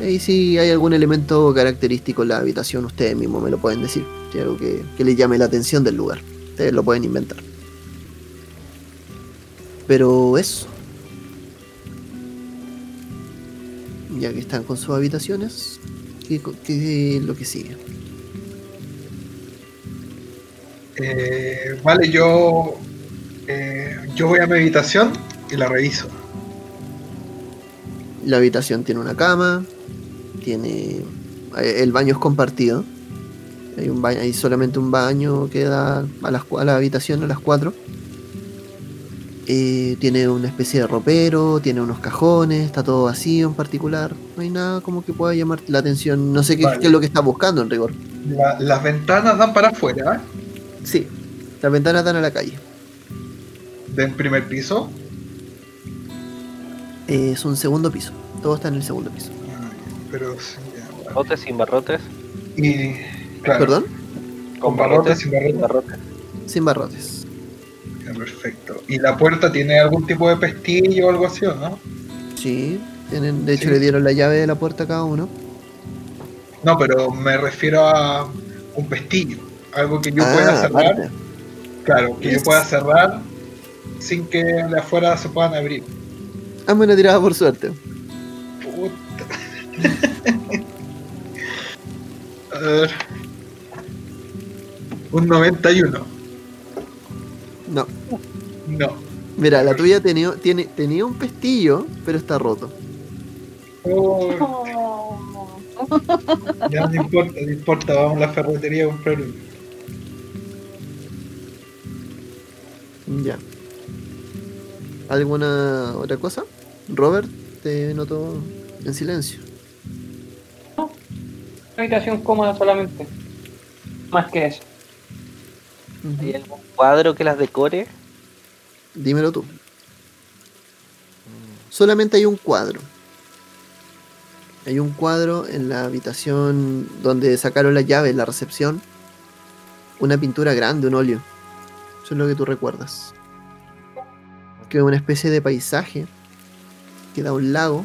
A: ahí si hay algún elemento característico en la habitación, ustedes mismos me lo pueden decir. Si hay algo que, que les llame la atención del lugar. Ustedes lo pueden inventar. Pero eso. Ya que están con sus habitaciones, ¿qué, co- qué es lo que sigue?
D: Eh, vale, yo, eh, yo voy a mi habitación y la reviso.
A: La habitación tiene una cama, tiene. eh, El baño es compartido. Hay, un baño, hay solamente un baño que da a, las, a la habitación a las 4. tiene una especie de ropero, tiene unos cajones, está todo vacío en particular. No hay nada como que pueda llamar la atención. No sé qué,
D: Vale.
A: qué es lo que está buscando en rigor.
D: La- las ventanas dan para afuera, ¿eh?
A: Sí, las ventanas dan a la calle.
D: del primer piso.
A: Eh, es un segundo piso. Todo está en el segundo piso.
D: Pero sí.
E: Barrotes sin barrotes.
D: Y claro,
A: ¿Perdón?
D: con barrotes, sin barrotes.
E: barrotes.
A: Sin barrotes.
D: Ya, perfecto. ¿Y la puerta tiene algún tipo de pestillo o algo así, o no?
A: Sí, tienen, de hecho
D: Sí.
A: le dieron la llave de la puerta a cada uno.
D: No, pero me refiero a un pestillo. Algo que yo
A: Ah,
D: pueda cerrar.
A: aparte.
D: Claro, que yo pueda cerrar sin que de afuera se puedan abrir.
A: Hazme una tirada por suerte.
D: A ver. Un 91.
A: No.
D: No.
A: Mira, la tuya tenía, tiene, tenía un pestillo, pero está roto.
D: Oh. ya no importa, no importa. Vamos a la ferretería a comprar uno.
A: Ya. ¿Alguna otra cosa? Robert, te noto en silencio.
C: Una habitación cómoda solamente. Más que eso.
E: ¿Hay algún cuadro que las decore?
A: Dímelo tú. Solamente hay un cuadro. Hay un cuadro en la habitación donde sacaron la llave, en la recepción. Una pintura grande, un óleo. Eso es lo que tú recuerdas. Que es una especie de paisaje que da a un lago.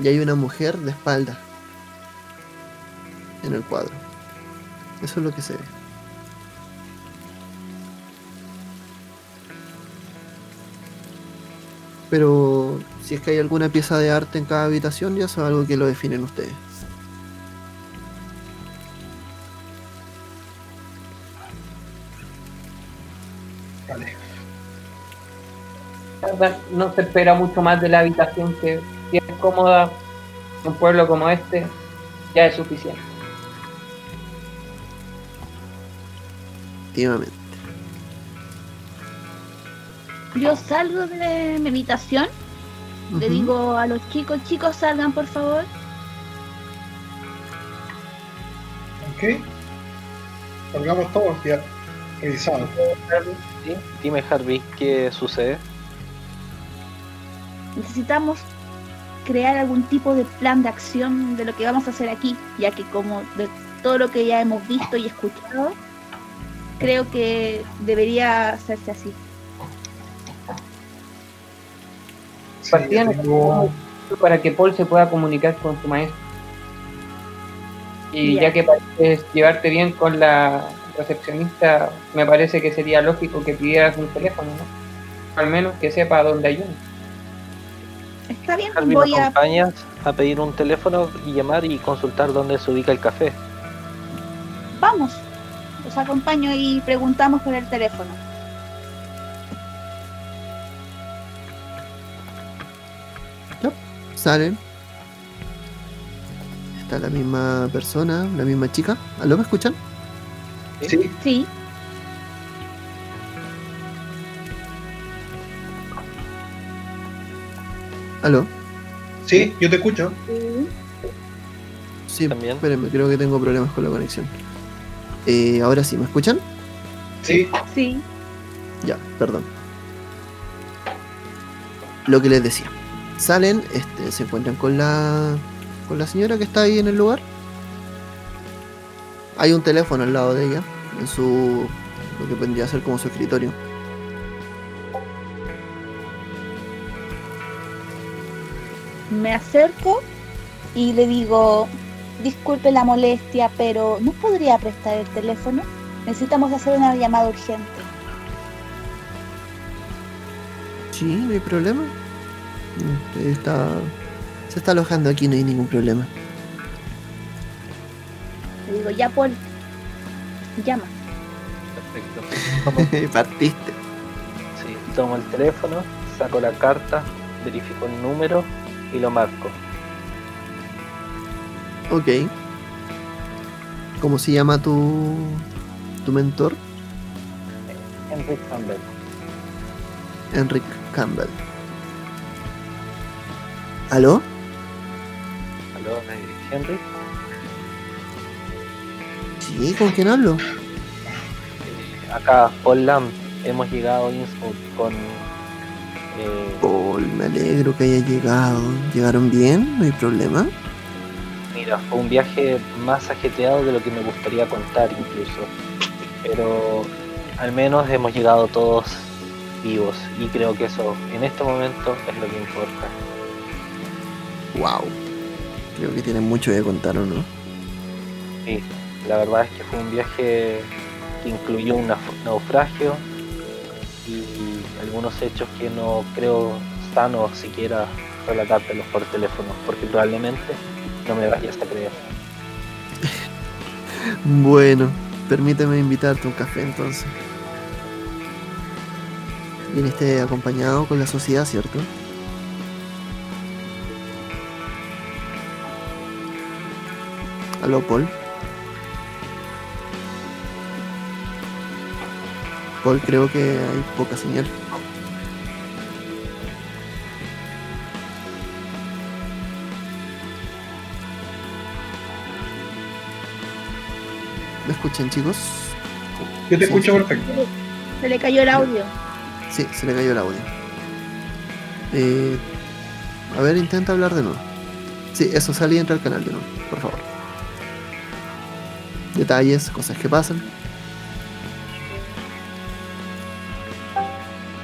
A: Y hay una mujer de espalda en el cuadro. Eso es lo que se ve. Pero si es que hay alguna pieza de arte en cada habitación, ya es algo que lo definen ustedes.
D: Vale.
C: No se espera mucho más de la habitación que si es cómoda un pueblo como este ya es suficiente.
A: Efectivamente.
B: Yo salgo de mi habitación, le digo a los chicos, chicos, salgan por favor.
D: Ok. Salgamos todos ya. Revisamos.
E: ¿Sí? Dime, Harvey, ¿qué sucede?
B: Necesitamos crear algún tipo de plan de acción de lo que vamos a hacer aquí, ya que como de todo lo que ya hemos visto y escuchado, creo que debería hacerse así.
D: Sí, ya tengo-
C: para que Paul se pueda comunicar con su maestro. Y
B: Bien.
C: ya que pareces llevarte bien con la recepcionista, me parece que sería lógico que pidieras un teléfono, ¿no? Al menos que sepa dónde hay uno.
B: Está bien,
E: Harvey,
B: voy
E: ¿me
B: a...
E: acompañas a pedir un teléfono y llamar y consultar dónde se ubica el café?
B: Vamos, los acompaño y preguntamos por el teléfono.
A: Salen. Está la misma persona, la misma chica. ¿Aló me escuchan?
D: Sí,
B: Sí,
A: ¿Aló?
D: sí, yo te escucho.
A: Sí,
E: También.
A: espérenme, creo que tengo problemas con la conexión. Eh, ahora sí, ¿me escuchan?
D: Sí,
B: sí.
A: Ya, perdón. Lo que les decía. Salen, este, se encuentran con la con la señora que está ahí en el lugar. Hay un teléfono al lado de ella, en su. lo que vendría a ser como su escritorio.
B: Me acerco y le digo, disculpe la molestia, pero ¿no podría prestar el teléfono? Necesitamos hacer una llamada urgente.
A: Sí, no hay problema. Mm, Está, se está alojando aquí, no hay ningún problema.
B: Le digo, ya Paul, llama.
E: Perfecto.
A: Partiste.
E: sí, tomo el teléfono, saco la carta, verifico el número y lo marco.
A: Ok. ¿Cómo se llama tu, tu mentor?
E: Henry Campbell.
A: Enric Campbell. ¿Aló?
E: ¿Aló, Henry?
A: Sí, ¿con quién hablo?
E: Eh, acá, Paul Lamb. Hemos llegado a Innsmouth con... eh,
A: Paul, me alegro que haya llegado. ¿Llegaron bien? ¿No hay problema?
E: Mira, fue un viaje más ajetreado de lo que me gustaría contar incluso. Pero al menos hemos llegado todos vivos y creo que eso en este momento es lo que importa.
A: Wow. Creo que tienen mucho que contar, ¿o no?
E: Sí, la verdad es que fue un viaje que incluyó un naufragio y algunos hechos que no creo sano siquiera relatártelos por teléfono, porque probablemente no me vayas a creer.
A: Bueno, permíteme invitarte a un café entonces. Viniste acompañado con la sociedad, ¿cierto? Aló, Paul. Paul, creo que hay poca señal. Escuchan, chicos?
D: Yo te
A: Sí,
D: escucho
A: sí.
D: perfecto.
B: Se le cayó el audio.
A: Sí, se le cayó el audio. Eh, a ver, intenta hablar de nuevo. Sí, eso, salí y entra al canal de nuevo, por favor. Detalles, cosas que pasan.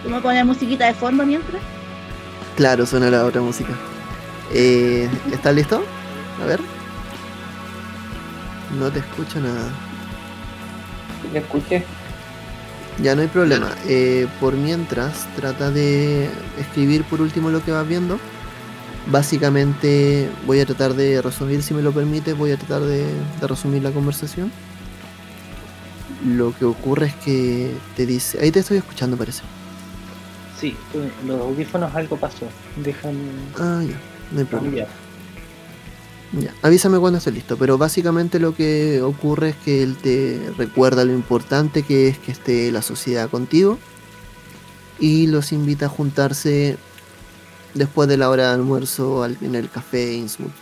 B: ¿Tú me pones musiquita de fondo mientras?
A: Claro, suena la otra música. Eh, ¿Estás listo? A ver. No te escucho nada.
C: ¿Le escuché?
A: Ya no hay problema. Eh, por mientras, trata de escribir por último lo que vas viendo. Básicamente voy a tratar de resumir, si me lo permite, voy a tratar de, de resumir la conversación. Lo que ocurre es que te dice... Ahí te estoy escuchando, parece.
E: Sí, los audífonos algo pasó. Déjame
A: Ah, ya, no hay problema.
E: cambiar.
A: Ya, avísame cuando esté listo, pero básicamente lo que ocurre es que él te recuerda lo importante que es que esté la sociedad contigo y los invita a juntarse después de la hora de almuerzo al- en el café Innsmouth.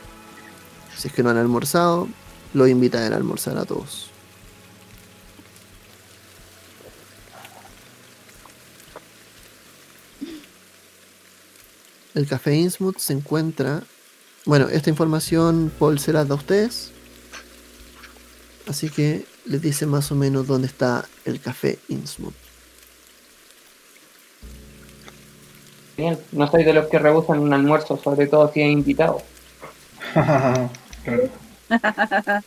A: Si es que no han almorzado, lo invita a almorzar a todos. El café Innsmouth se encuentra bueno, esta información Paul se la da a ustedes. Así que les dice más o menos dónde está el café Innsmouth.
C: Bien, no soy de los que rehusan un almuerzo, sobre todo si es invitado.
D: Claro.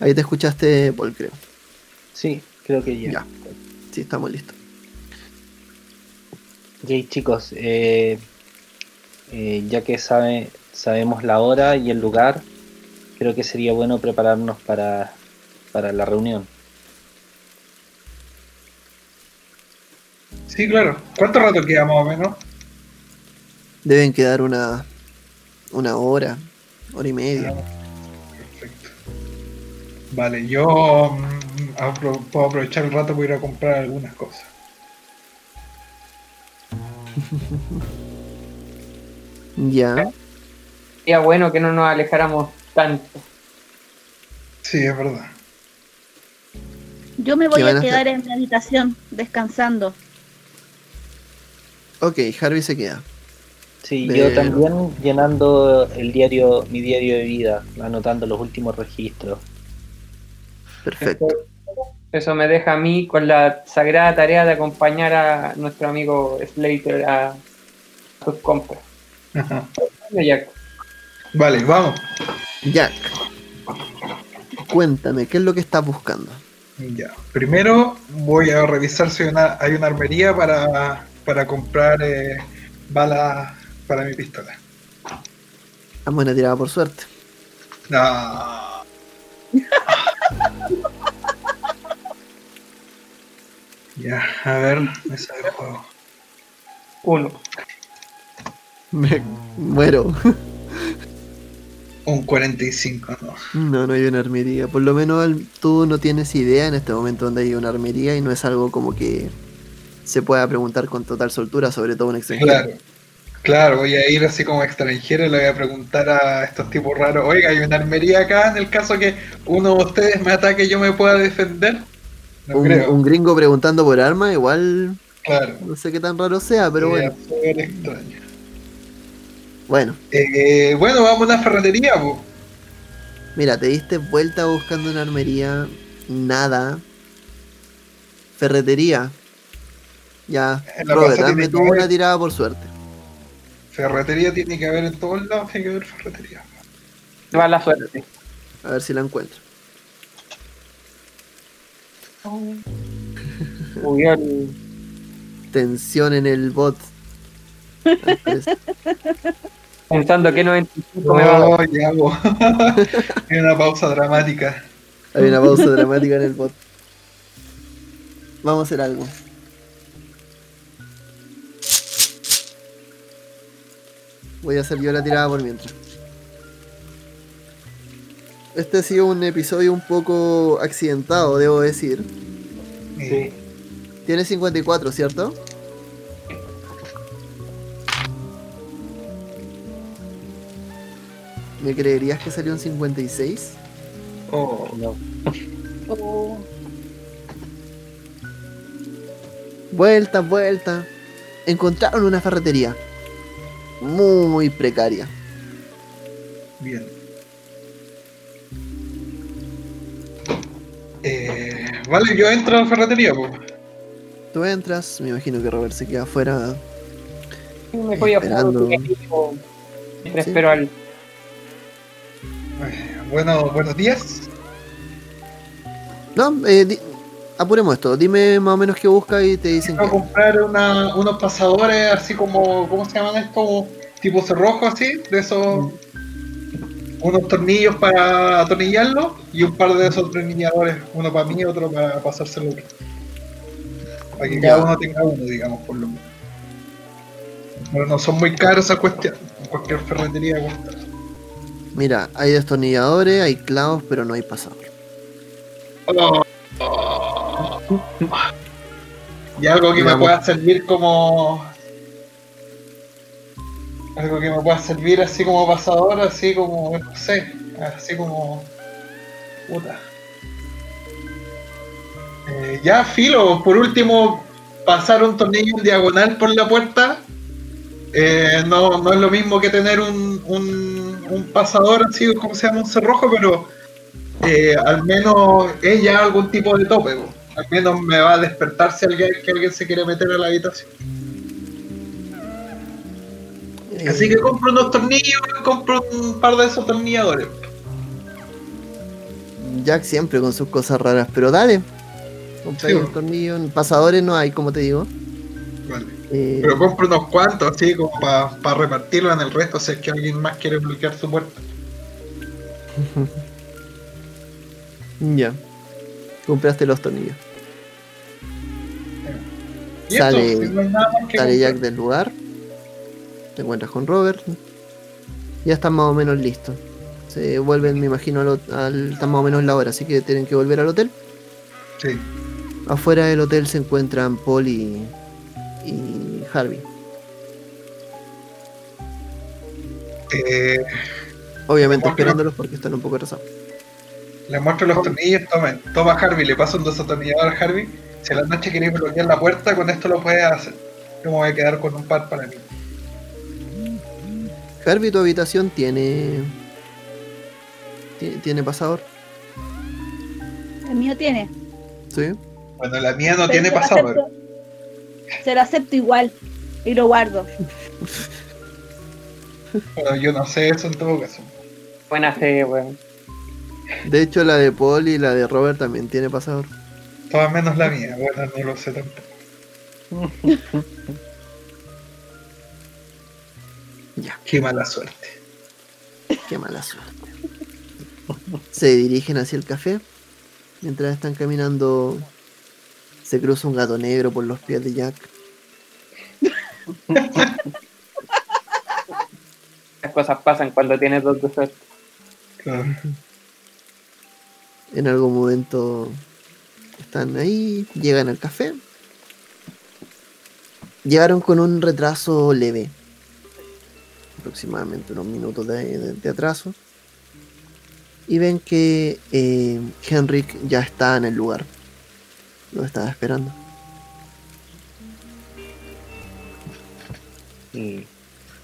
A: Ahí te escuchaste, Paul, creo.
E: Sí, creo que ya.
A: Ya. Sí, estamos listos.
E: Ok, chicos, eh, eh, ya que sabe, sabemos la hora y el lugar, creo que sería bueno prepararnos para, para la reunión.
D: Sí, claro. ¿Cuánto rato queda más o menos?
A: Deben quedar una, una hora, hora y media.
D: Perfecto. Vale, yo mm, apro- puedo aprovechar el rato para ir a comprar algunas cosas.
A: Ya.
C: Sería bueno que no nos alejáramos tanto.
D: Sí, es verdad.
B: Yo me voy a
A: a
B: quedar en mi habitación descansando.
A: Ok, Harvey se queda.
E: Sí, yo también llenando el diario, mi diario de vida, anotando los últimos registros.
A: Perfecto.
C: Eso me deja a mí con la sagrada tarea de acompañar a nuestro amigo Slater a sus compras.
D: Ajá.
C: Jack.
D: Vale, vamos.
A: Jack, cuéntame, ¿qué es lo que estás buscando?
D: Ya. Primero voy a revisar si hay una, hay una armería para, para comprar eh, balas para mi pistola.
A: Dame una tirada por suerte.
D: No. ya, a ver, me sale el juego.
C: Uno.
A: Me muero.
D: Un 45, no.
A: No, no hay una armería. Por lo menos tú no tienes idea en este momento donde hay una armería y no es algo como que se pueda preguntar con total soltura, sobre todo un extranjero.
D: Claro. Claro, voy a ir así como extranjero y le voy a preguntar a estos tipos raros, oiga, hay una armería acá en el caso que uno de ustedes me ataque y yo me pueda defender. No
A: un,
D: creo.
A: un gringo preguntando por armas, igual
D: Claro.
A: no sé qué tan raro sea, pero
D: Sería
A: bueno.
D: extraño.
A: Bueno,
D: Eh, bueno, vamos a una ferretería,
A: mira, te diste vuelta buscando una armería, nada. Ferretería. Ya, Robert, dame tú una tirada por suerte.
D: Ferretería tiene que haber en todos lados, tiene que haber ferretería.
C: Va la suerte.
A: A ver si la encuentro.
C: Subió el-
A: Tensión en el bot.
C: Pensando que 95 me va a dar.
D: Oh, ya. Hay una pausa dramática.
A: Hay una pausa dramática en el bot. Vamos a hacer algo. Voy a hacer yo la tirada por mientras. Este ha sido un episodio un poco accidentado, debo decir.
D: Eh,
A: Tiene 54, ¿cierto? ¿Me creerías que salió un 56?
D: oh,
E: No.
A: Vuelta, vuelta. Encontraron una ferretería. Muy precaria.
D: bien. Eh, vale, yo entro a la ferretería, pues.
A: Tú entras, me imagino que Robert se queda afuera.
C: Me voy a
A: Esperando.
C: Mientras
A: Sí.
C: espero al.
D: Eh, Bueno, buenos días.
A: No, eh, di- apuremos esto. Dime más o menos qué busca y te dicen
D: Quiero
A: que.
D: comprar una, unos pasadores así como, ¿cómo se llaman estos? Tipo cerrojo así, de esos. Unos tornillos para atornillarlo y un par de esos atornilladores, uno para mí y otro para pasárselo. Para que cada uno tenga uno, digamos, por lo menos. Pero no son muy caros esa cuestión. En cualquier ferretería cuesta.
A: Mira, hay destornilladores, hay clavos, pero no hay pasador.
D: Y algo que me pueda servir como. Algo que me pueda servir así como pasador, así como, no sé, así como. Puta. Eh, ya, filo, por último, pasar un tornillo en diagonal por la puerta. eh, no, no es lo mismo que tener un, un, un pasador así, como se llama? Un cerrojo, pero eh, al menos es ya algún tipo de tope. po. Al menos me va a despertar si alguien, que alguien se quiere meter a la habitación. Así que compro unos tornillos y compro un par de esos tornilladores.
A: Jack siempre con sus cosas raras, pero dale. Compra
D: Sí,
A: un tornillo. Pasadores no hay, como te digo.
D: Vale.
A: Eh,
D: Pero compro unos cuantos así como para repartirlo en el resto si es que alguien más quiere bloquear su puerta.
A: ya. Compraste los tornillos.
D: Y
A: Sale- Sale. Jack del lugar. Te encuentras con Robert. Ya están más o menos listos. Se vuelven, me imagino, al, al- están más o menos la hora, así que tienen que volver al hotel.
D: Sí.
A: Afuera del hotel se encuentran Paul y, y Harvey.
D: Eh,
A: Obviamente esperándolos porque están un poco atrasados.
D: le muestro los tornillos, tomen. Toma Harvey, le paso un desatornillador a Harvey. Si a la noche queréis bloquear la puerta, con esto lo puedes hacer. Yo me voy a quedar con un par para mí.
A: Harvey, tu habitación tiene. ti- ¿Tiene pasador?
B: El mío tiene.
A: Sí.
D: Bueno, la mía no
B: Pero
D: tiene
B: se lo
D: pasador.
B: acepto- Se lo acepto igual. Y lo guardo.
D: Pero yo no sé eso en todo caso.
C: Buena fe, weón.
A: De hecho, la de Paul y la de Robert también tiene pasador.
D: Todas menos la mía. Bueno, no lo sé tampoco.
A: Ya,
D: Qué mala suerte.
A: qué mala suerte. Se dirigen hacia el café. Mientras están caminando, se cruza un gato negro por los pies de Jack.
C: Las cosas pasan cuando tienes dos de suerte.
D: Claro.
A: En algún momento están ahí, llegan al café. Llegaron con un retraso leve, aproximadamente unos minutos de, atraso. Y ven que eh, Henrik ya está en el lugar. Lo estaba esperando.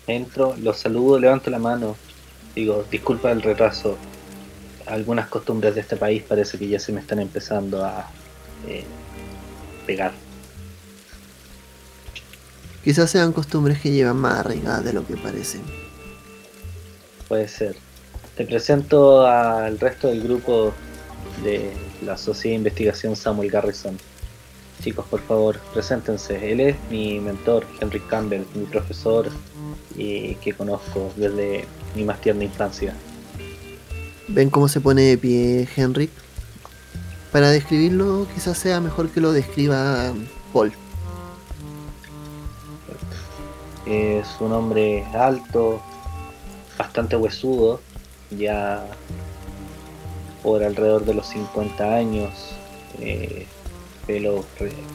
E: Entro, los saludo, levanto la mano. Digo, disculpa el retraso. Algunas costumbres de este país parece que ya se me están empezando a eh, pegar.
A: Quizás sean costumbres que llevan más arraigadas de lo que parecen.
E: Puede ser. Te presento al resto del grupo de la Sociedad de Investigación Samuel Garrison. Chicos, por favor, preséntense. Él es mi mentor, Henry Campbell, mi profesor y que conozco desde mi más tierna infancia.
A: ¿Ven cómo se pone de pie Henrik? Para describirlo, quizás sea mejor que lo describa Paul.
E: Es un hombre alto, bastante huesudo, ya por alrededor de los 50 años, eh, pelo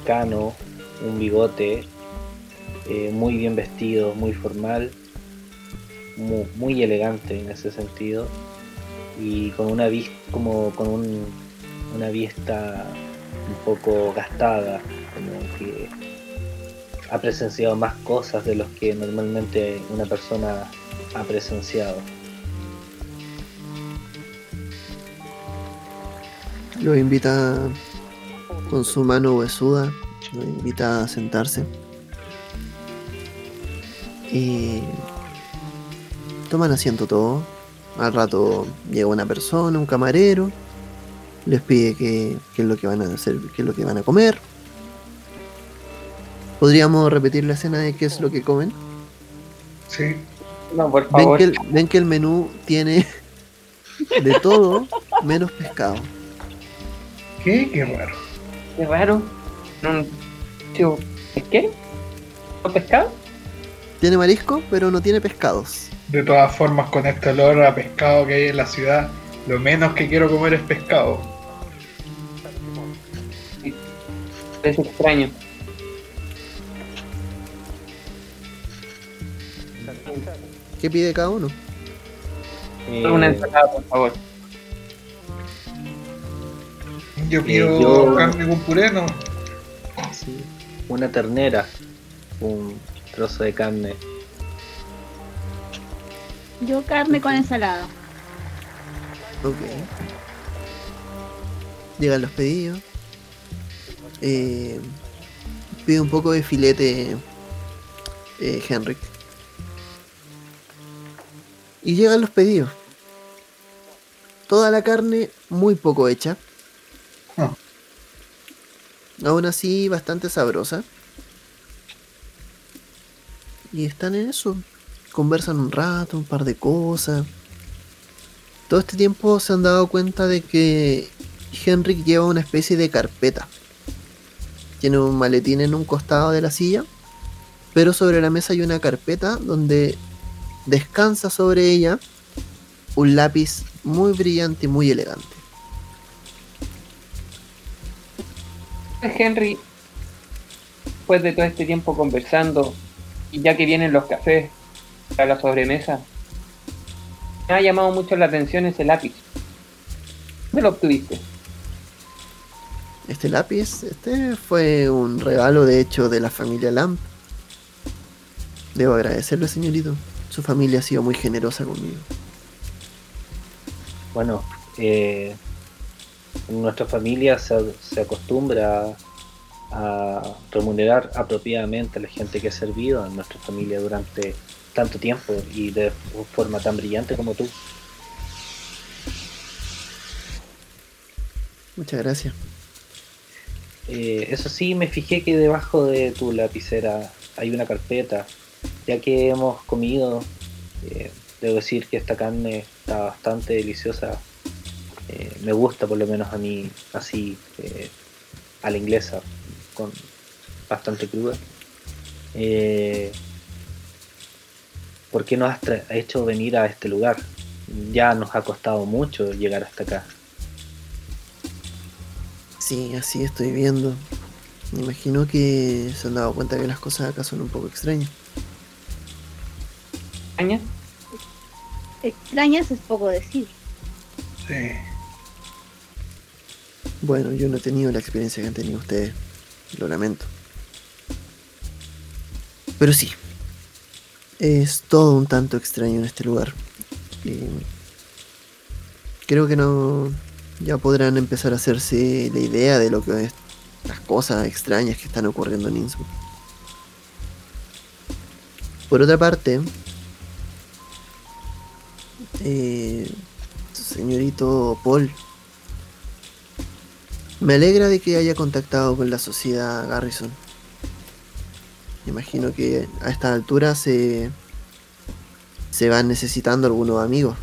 E: cano, un bigote, eh, muy bien vestido, muy formal, mu- muy, elegante en ese sentido, y con una vista, como con un- una vista un poco gastada, como que ha presenciado más cosas de los que normalmente una persona ha presenciado.
A: Lo invita con su mano huesuda, lo invita a sentarse. Y toman asiento todos. Al rato llega una persona, un camarero, les pide qué es lo que van a hacer, qué es lo que van a comer. ¿Podríamos repetir la escena de qué es lo que comen?
D: Sí.
C: No, por
A: Ven
C: favor.
A: que, el, ven que el menú tiene de todo menos pescado.
D: ¿Qué? Qué raro.
C: Qué raro. No, tío, ¿Es qué? ¿No pescado?
A: Tiene marisco, pero no tiene pescados.
D: De todas formas, con este olor a pescado que hay en la ciudad, lo menos que quiero comer es pescado.
C: Es extraño.
A: ¿Qué pide cada uno?
E: Eh,
C: Una ensalada, por favor.
D: Yo pido
E: yo-
D: carne con puré, ¿no?
E: sí, una ternera, un trozo de carne.
B: Yo carne con ensalada.
A: Ok. Llegan los pedidos. Eh, pide un poco de filete eh, Henrik. Y llegan los pedidos. Toda la carne muy poco hecha.
D: Ah.
A: Aún así bastante sabrosa. Y están en eso. Conversan un rato, un par de cosas. Todo este tiempo se han dado cuenta de que Henrik lleva una especie de carpeta. Tiene un maletín en un costado de la silla, pero sobre la mesa hay una carpeta donde descansa sobre ella un lápiz muy brillante y muy elegante.
C: Henry, después de todo este tiempo conversando, y ya que vienen los cafés a la sobremesa, me ha llamado mucho la atención ese lápiz. ¿Dónde lo obtuviste?
A: Este lápiz, este fue un regalo de hecho de la familia Lamp. Debo agradecerle, señorito. Su familia ha sido muy generosa conmigo.
E: Bueno, eh, en nuestra familia se, se acostumbra a remunerar apropiadamente a la gente que ha servido en nuestra familia durante tanto tiempo y de forma tan brillante como tú.
A: Muchas gracias.
E: Eh, eso sí, me fijé que debajo de tu lapicera hay una carpeta. Ya que hemos comido, eh, debo decir que esta carne está bastante deliciosa. Eh, me gusta por lo menos a mí así eh, a la inglesa, con bastante cruda. ¿Por qué nos has hecho venir a este lugar? Ya nos ha costado mucho llegar hasta acá.
A: Sí, así estoy viendo. Me imagino que se han dado cuenta que las cosas acá son un poco extrañas.
C: Aña,
B: Extrañas es poco decir.
D: Sí.
A: Bueno, yo no he tenido la experiencia que han tenido ustedes. Lo lamento. Pero sí. Es todo un tanto extraño en este lugar. Y creo que no. Ya podrán empezar a hacerse la idea de lo que es las cosas extrañas que están ocurriendo en Innsbruck. Por otra parte, eh, señorito Paul, me alegra de que haya contactado con la sociedad Garrison. Me imagino que a esta altura se, se van necesitando algunos amigos.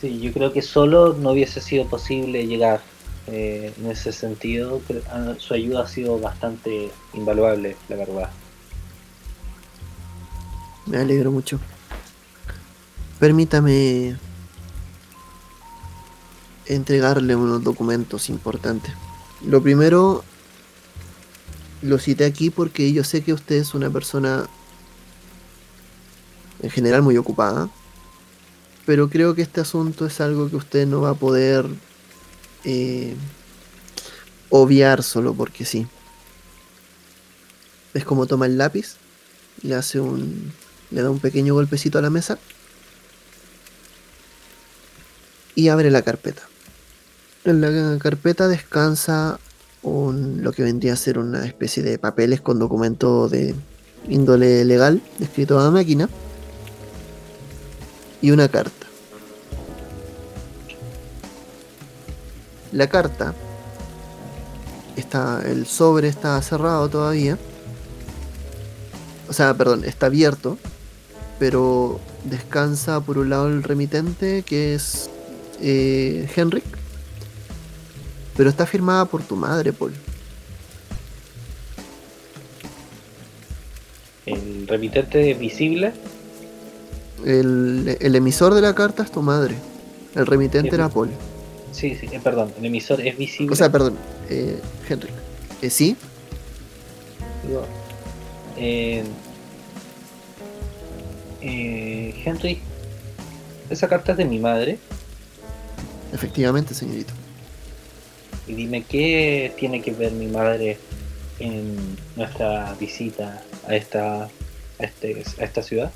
E: Sí, yo creo que solo no hubiese sido posible llegar eh, en ese sentido. Ah, Su ayuda ha sido bastante invaluable, la verdad.
A: Me alegro mucho. Permítame entregarle unos documentos importantes. Lo primero, lo cité aquí porque yo sé que usted es una persona en general muy ocupada, pero creo que este asunto es algo que usted no va a poder eh, obviar solo porque sí. Es como toma el lápiz, le hace un, le da un pequeño golpecito a la mesa y abre la carpeta. En la carpeta descansa un, lo que vendría a ser una especie de papeles con documento de índole legal, escrito a máquina, y una carta. La carta está, el sobre está cerrado todavía. O sea, perdón, está abierto, pero descansa por un lado el remitente, que es eh, Henrik, pero está firmada por tu madre, Paul.
E: El remitente visible,
A: El, el emisor de la carta es tu madre. El remitente era Paul.
E: sí, sí, eh, perdón, el emisor es visible.
A: O sea, perdón, eh, Henrik. Eh, sí,
E: Digo, eh, eh, Henry, esa carta es de mi madre.
A: Efectivamente, señorito.
E: Y dime qué tiene que ver mi madre en nuestra visita a esta, a este, a esta ciudad.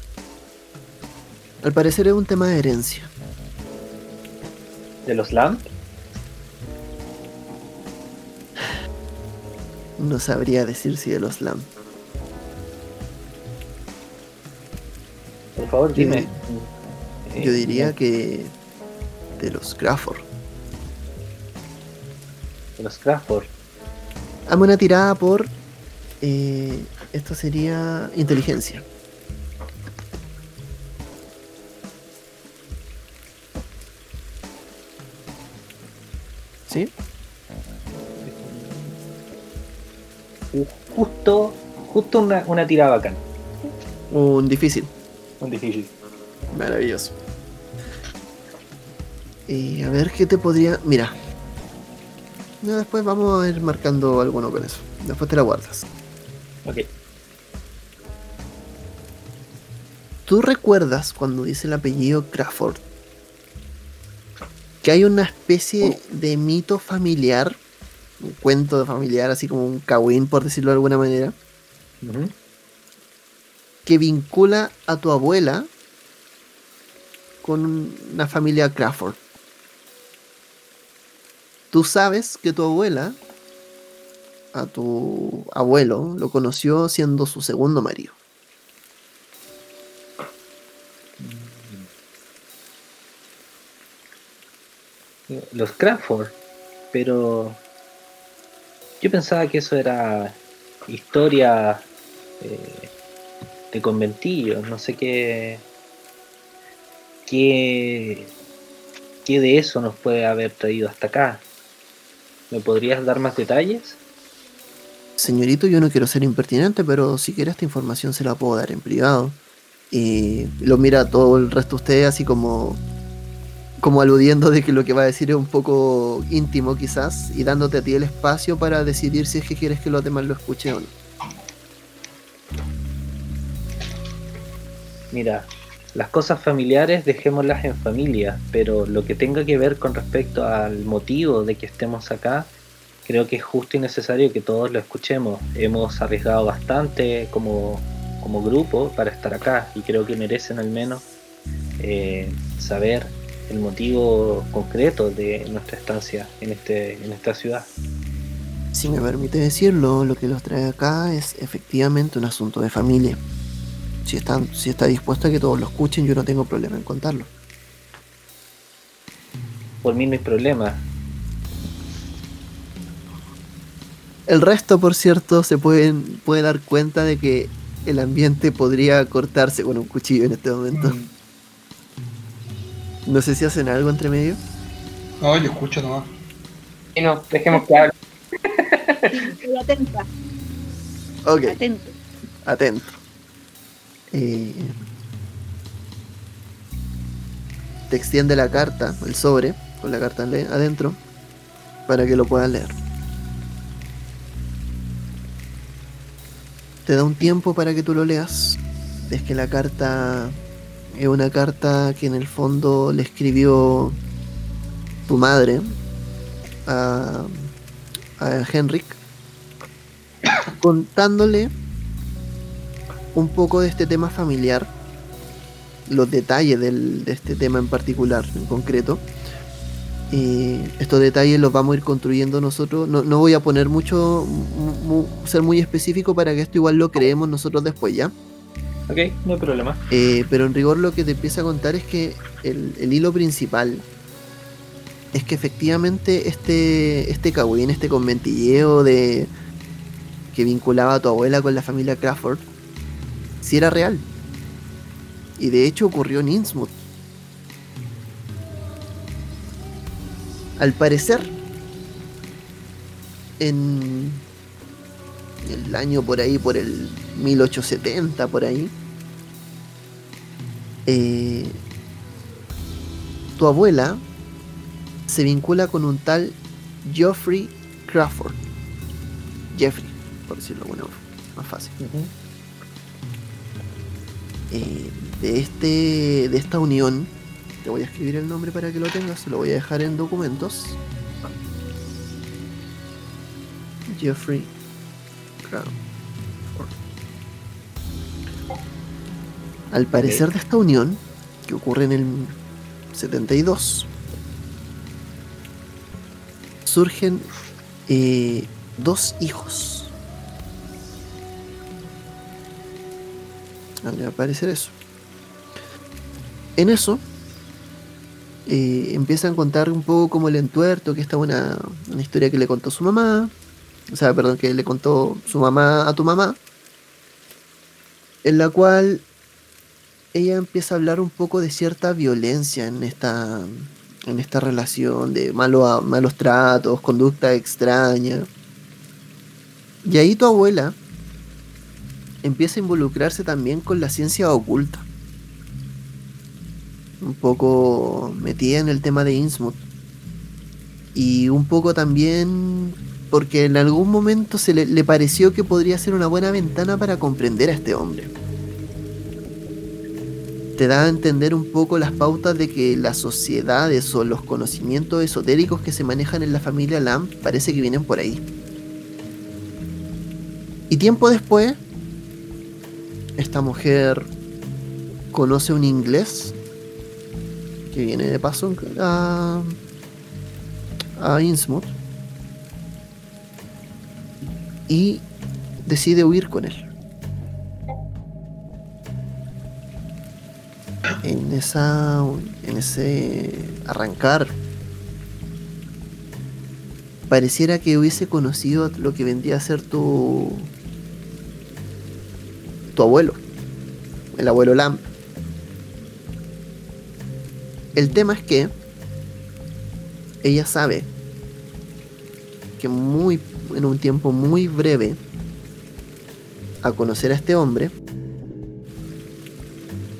A: Al parecer es un tema de herencia.
E: ¿De los Lamp?
A: No sabría decir si de los LAM.
E: Por favor, dime.
A: Yo
E: Eh,
A: diría que de los Crawford.
E: De los Crawford.
A: Hazme una tirada por. eh, esto sería inteligencia. ¿Sí?
E: Ju- Justo, justo una, una tirada bacán.
A: Un difícil.
E: Un difícil.
A: Maravilloso. Y a ver qué te podría. Mira. No, después vamos a ir marcando alguno con eso. Después te la guardas.
E: Ok.
A: ¿Tú recuerdas cuando dice el apellido Crawford? Que hay una especie de mito familiar, un cuento familiar, así como un cagüín, por decirlo de alguna manera, que vincula a tu abuela con una familia Crawford. Tú sabes que tu abuela, a tu abuelo, lo conoció siendo su segundo marido.
E: Los Crawford, pero yo pensaba que eso era historia eh, de conventillos, no sé qué, qué, qué de eso nos puede haber traído hasta acá. ¿Me podrías dar más detalles?
A: Señorito, yo no quiero ser impertinente, pero si quiere esta información se la puedo dar en privado. Y lo mira todo el resto de ustedes así como como aludiendo de que lo que va a decir es un poco íntimo quizás y dándote a ti el espacio para decidir si es que quieres que los demás lo escuchen o no.
E: Mira, las cosas familiares dejémoslas en familia, pero lo que tenga que ver con respecto al motivo de que estemos acá, creo que es justo y necesario que todos lo escuchemos. Hemos arriesgado bastante como, como grupo para estar acá y creo que merecen al menos eh, saber el motivo concreto de nuestra estancia en, este, en esta ciudad.
A: Si me permite decirlo, lo que los trae acá es efectivamente un asunto de familia. Si, están, si está dispuesto a que todos lo escuchen, yo no tengo problema en contarlo.
E: Por mí no hay problema.
A: El resto, por cierto, se pueden, puede dar cuenta de que el ambiente podría cortarse con un cuchillo en este momento. Mm. No sé si hacen algo entre medio.
D: No, yo escucho nomás.
C: Y no, dejemos que hable.
B: Estoy atenta.
A: Ok.
B: Atento.
A: Atento. Eh, te extiende la carta, el sobre, con la carta adentro, para que lo puedas leer. Te da un tiempo para que tú lo leas. Es que la carta es una carta que en el fondo le escribió tu madre a, a Henrik contándole un poco de este tema familiar, los detalles del, de este tema en particular, en concreto. Y estos detalles los vamos a ir construyendo nosotros. No, no voy a poner mucho, ser muy específico para que esto igual lo creemos nosotros después, ¿ya?
E: Ok, no hay problema.
A: Eh, pero en rigor lo que te empieza a contar es que el, hilo principal es que efectivamente este, este cagüín, este conventilleo de que vinculaba a tu abuela con la familia Crawford, si era real. Y de hecho ocurrió en Innsmouth. Al parecer, en el año por ahí, por el 1870, por ahí, eh, tu abuela se vincula con un tal Geoffrey Crawford. Jeffrey, por decirlo bueno, más fácil. Eh, de, este, de esta unión, te voy a escribir el nombre para que lo tengas, lo voy a dejar en documentos. Jeffrey Al parecer de esta unión, que ocurre en el 72, surgen eh, dos hijos. Al parecer eso. En eso, eh, empiezan a contar un poco como el entuerto, que esta una, una historia que le contó su mamá, o sea, perdón, que le contó su mamá a tu mamá, en la cual ella empieza a hablar un poco de cierta violencia en esta, en esta relación, de malo, malos tratos, conducta extraña. Y ahí tu abuela empieza a involucrarse también con la ciencia oculta. Un poco metida en el tema de Innsmouth. Y un poco también porque en algún momento se le, pareció que podría ser una buena ventana para comprender a este hombre. Te da a entender un poco las pautas de que las sociedades o los conocimientos esotéricos que se manejan en la familia Lam parece que vienen por ahí. Y tiempo después, esta mujer conoce un inglés que viene de paso a, a Innsmouth y decide huir con él. En esa en ese arrancar pareciera que hubiese conocido lo que vendría a ser tu tu abuelo, el abuelo Lam. El tema es que ella sabe que muy en un tiempo muy breve a conocer a este hombre,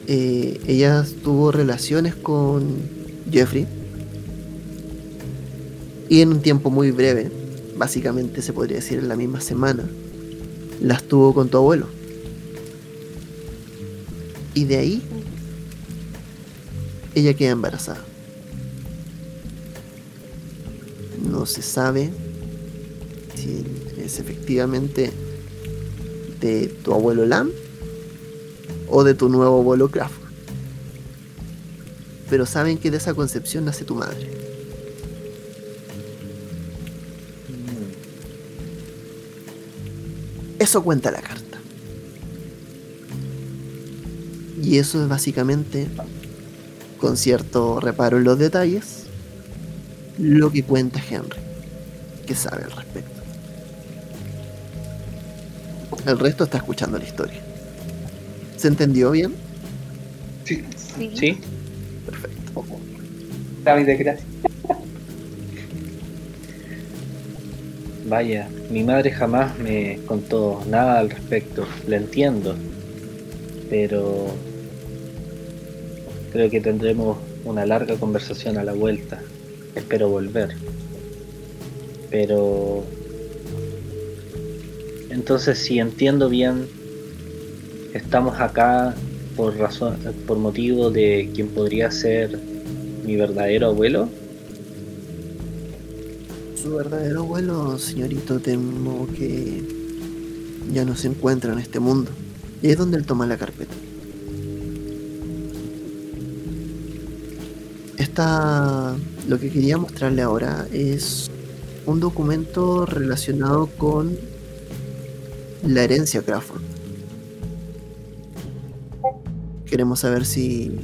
A: eh, ella tuvo relaciones con Jeffrey y en un tiempo muy breve, básicamente se podría decir en la misma semana, las tuvo con tu abuelo. Y de ahí ella queda embarazada. No se sabe si es efectivamente de tu abuelo Lam o de tu nuevo abuelo Craft. Pero saben que de esa concepción nace tu madre. Eso cuenta la carta. Y eso es básicamente, con cierto reparo en los detalles, lo que cuenta Henry, que sabe al respecto. El resto está escuchando la historia. ¿Se entendió bien?
D: Sí,
B: Sí.
E: ¿Sí?
A: Perfecto.
C: David, gracias.
E: Vaya, mi madre jamás me contó nada al respecto. La entiendo. Pero creo que tendremos una larga conversación a la vuelta. Espero volver. Pero entonces si entiendo bien, estamos acá por razón, por motivo de quien podría ser mi verdadero abuelo.
A: Su verdadero abuelo, señorito, temo que ya no se encuentra en este mundo. Y es donde él toma la carpeta. Esta, lo que quería mostrarle ahora es un documento relacionado con la herencia Crawford. Queremos saber si,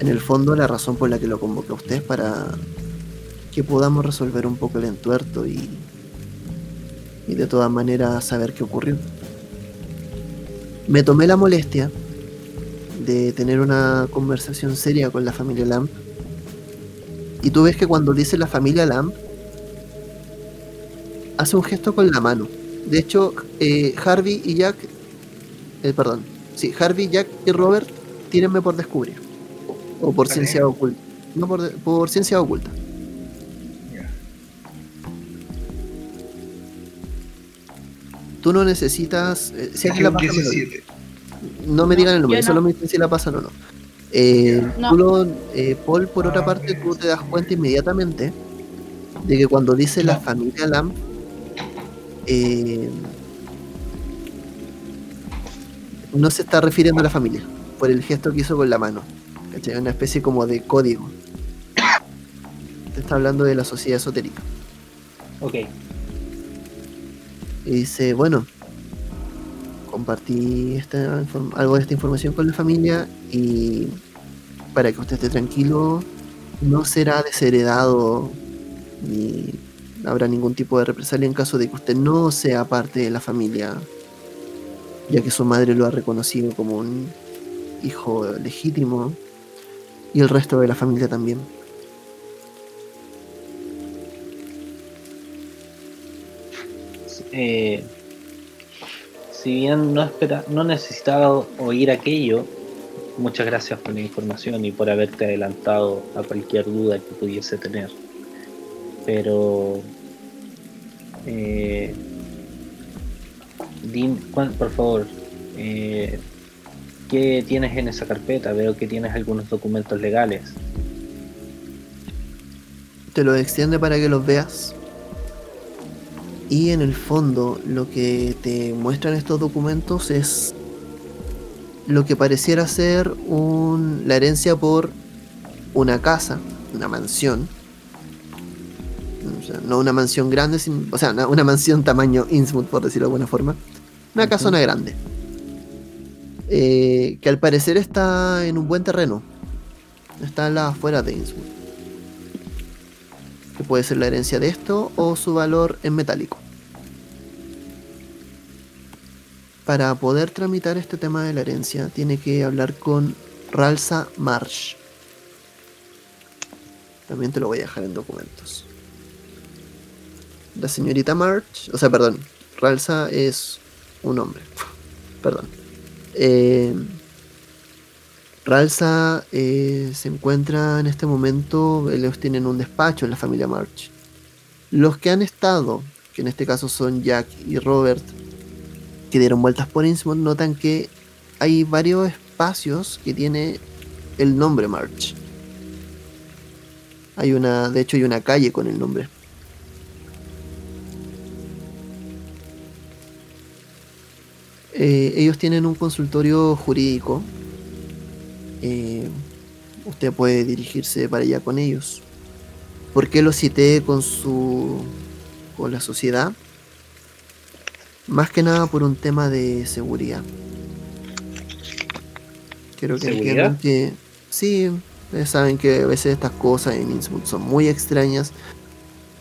A: en el fondo, la razón por la que lo convoca a usted es para que podamos resolver un poco el entuerto y, y de todas maneras saber qué ocurrió. Me tomé la molestia de tener una conversación seria con la familia Lamp. Y tú ves que cuando dice la familia Lamp, hace un gesto con la mano. De hecho, eh, Harvey y Jack, eh, perdón, sí, Harvey, Jack y Robert, tírenme por descubrir. O por ciencia oculta. No, por, por ciencia oculta. Tú no necesitas. eh, si la pasa, lo dice.
D: 17.
A: No me digan el número, solo me dicen si la pasan o no. Eh,
B: No.
A: tú lo- eh, Paul, por otra parte, tú te das cuenta inmediatamente de que cuando dice la familia Lamb, eh, no se está refiriendo a la familia, por el gesto que hizo con la mano. ¿cachai? Una especie como de código. Te está hablando de la sociedad esotérica.
E: Ok.
A: Y dice, bueno, compartí esta algo de esta información con la familia y para que usted esté tranquilo, no será desheredado ni habrá ningún tipo de represalia en caso de que usted no sea parte de la familia, ya que su madre lo ha reconocido como un hijo legítimo y el resto de la familia también.
E: Eh, si bien no, espera, no necesitaba oír aquello, muchas gracias por la información y por haberte adelantado a cualquier duda que pudiese tener. Pero, eh, por favor, eh, ¿qué tienes en esa carpeta? Veo que tienes algunos documentos legales.
A: te lo extiende para que los veas. Y en el fondo lo que te muestran estos documentos es lo que pareciera ser un, la herencia por una casa, una mansión. O sea, no una mansión grande, sin- o sea, una, una mansión tamaño Innsmouth, por decirlo de alguna forma. Una casona grande. Eh, que al parecer está en un buen terreno. Está en las afueras de Innsmouth. Que puede ser la herencia de esto o su valor en metálico. Para poder tramitar este tema de la herencia, tiene que hablar con Ralsa Marsh. También te lo voy a dejar en documentos. La señorita March, o sea, perdón, Ralsa es un hombre. perdón. Eh, Ralsa eh, se encuentra en este momento, ellos tienen un despacho en la familia March. Los que han estado, que en este caso son Jack y Robert, que dieron vueltas por Innsmouth, notan que hay varios espacios que tiene el nombre March. Hay una, de hecho hay una calle con el nombre. Eh, ellos tienen un consultorio jurídico. Eh, usted puede dirigirse para allá con ellos. ¿Por qué lo cité con su con la sociedad? Más que nada por un tema de seguridad. Quiero que
E: ¿Seguridad?
A: entiendan que sí, ustedes saben que a veces estas cosas en Innsmouth son muy extrañas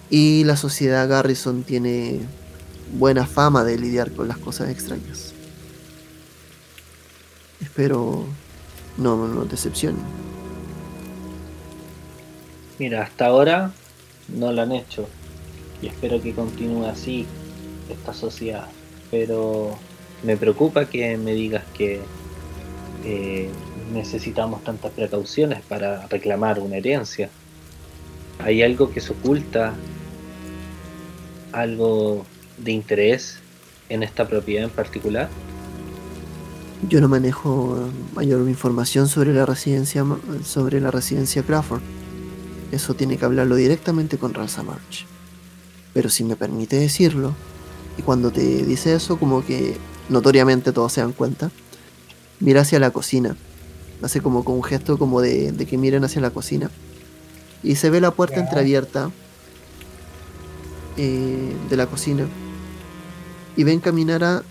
A: y la sociedad Garrison tiene buena fama de lidiar con las cosas extrañas. Espero no nos decepcionen.
E: Mira, hasta ahora no lo han hecho. Y espero que continúe así esta sociedad. Pero me preocupa que me digas que eh, necesitamos tantas precauciones para reclamar una herencia. ¿Hay algo que se oculta? ¿Algo de interés en esta propiedad en particular?
A: Yo no manejo mayor información sobre la residencia sobre la residencia Crawford. Eso tiene que hablarlo directamente con Ralsa March. Pero si me permite decirlo, y cuando te dice eso, como que notoriamente todos se dan cuenta, mira hacia la cocina. Hace como con un gesto como de, de que miren hacia la cocina. Y se ve la puerta entreabierta eh, de la cocina. Y ven caminar a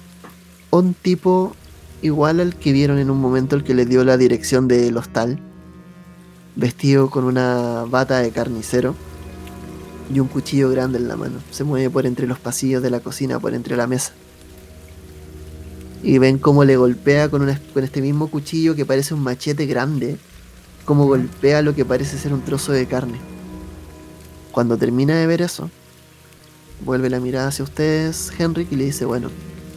A: un tipo igual al que vieron en un momento el que le dio la dirección del hostal, vestido con una bata de carnicero y un cuchillo grande en la mano. Se mueve por entre los pasillos de la cocina, por entre la mesa. Y ven cómo le golpea con, una- con este mismo cuchillo que parece un machete grande, como golpea lo que parece ser un trozo de carne. Cuando termina de ver eso, vuelve la mirada hacia ustedes, Henrik, y le dice, bueno,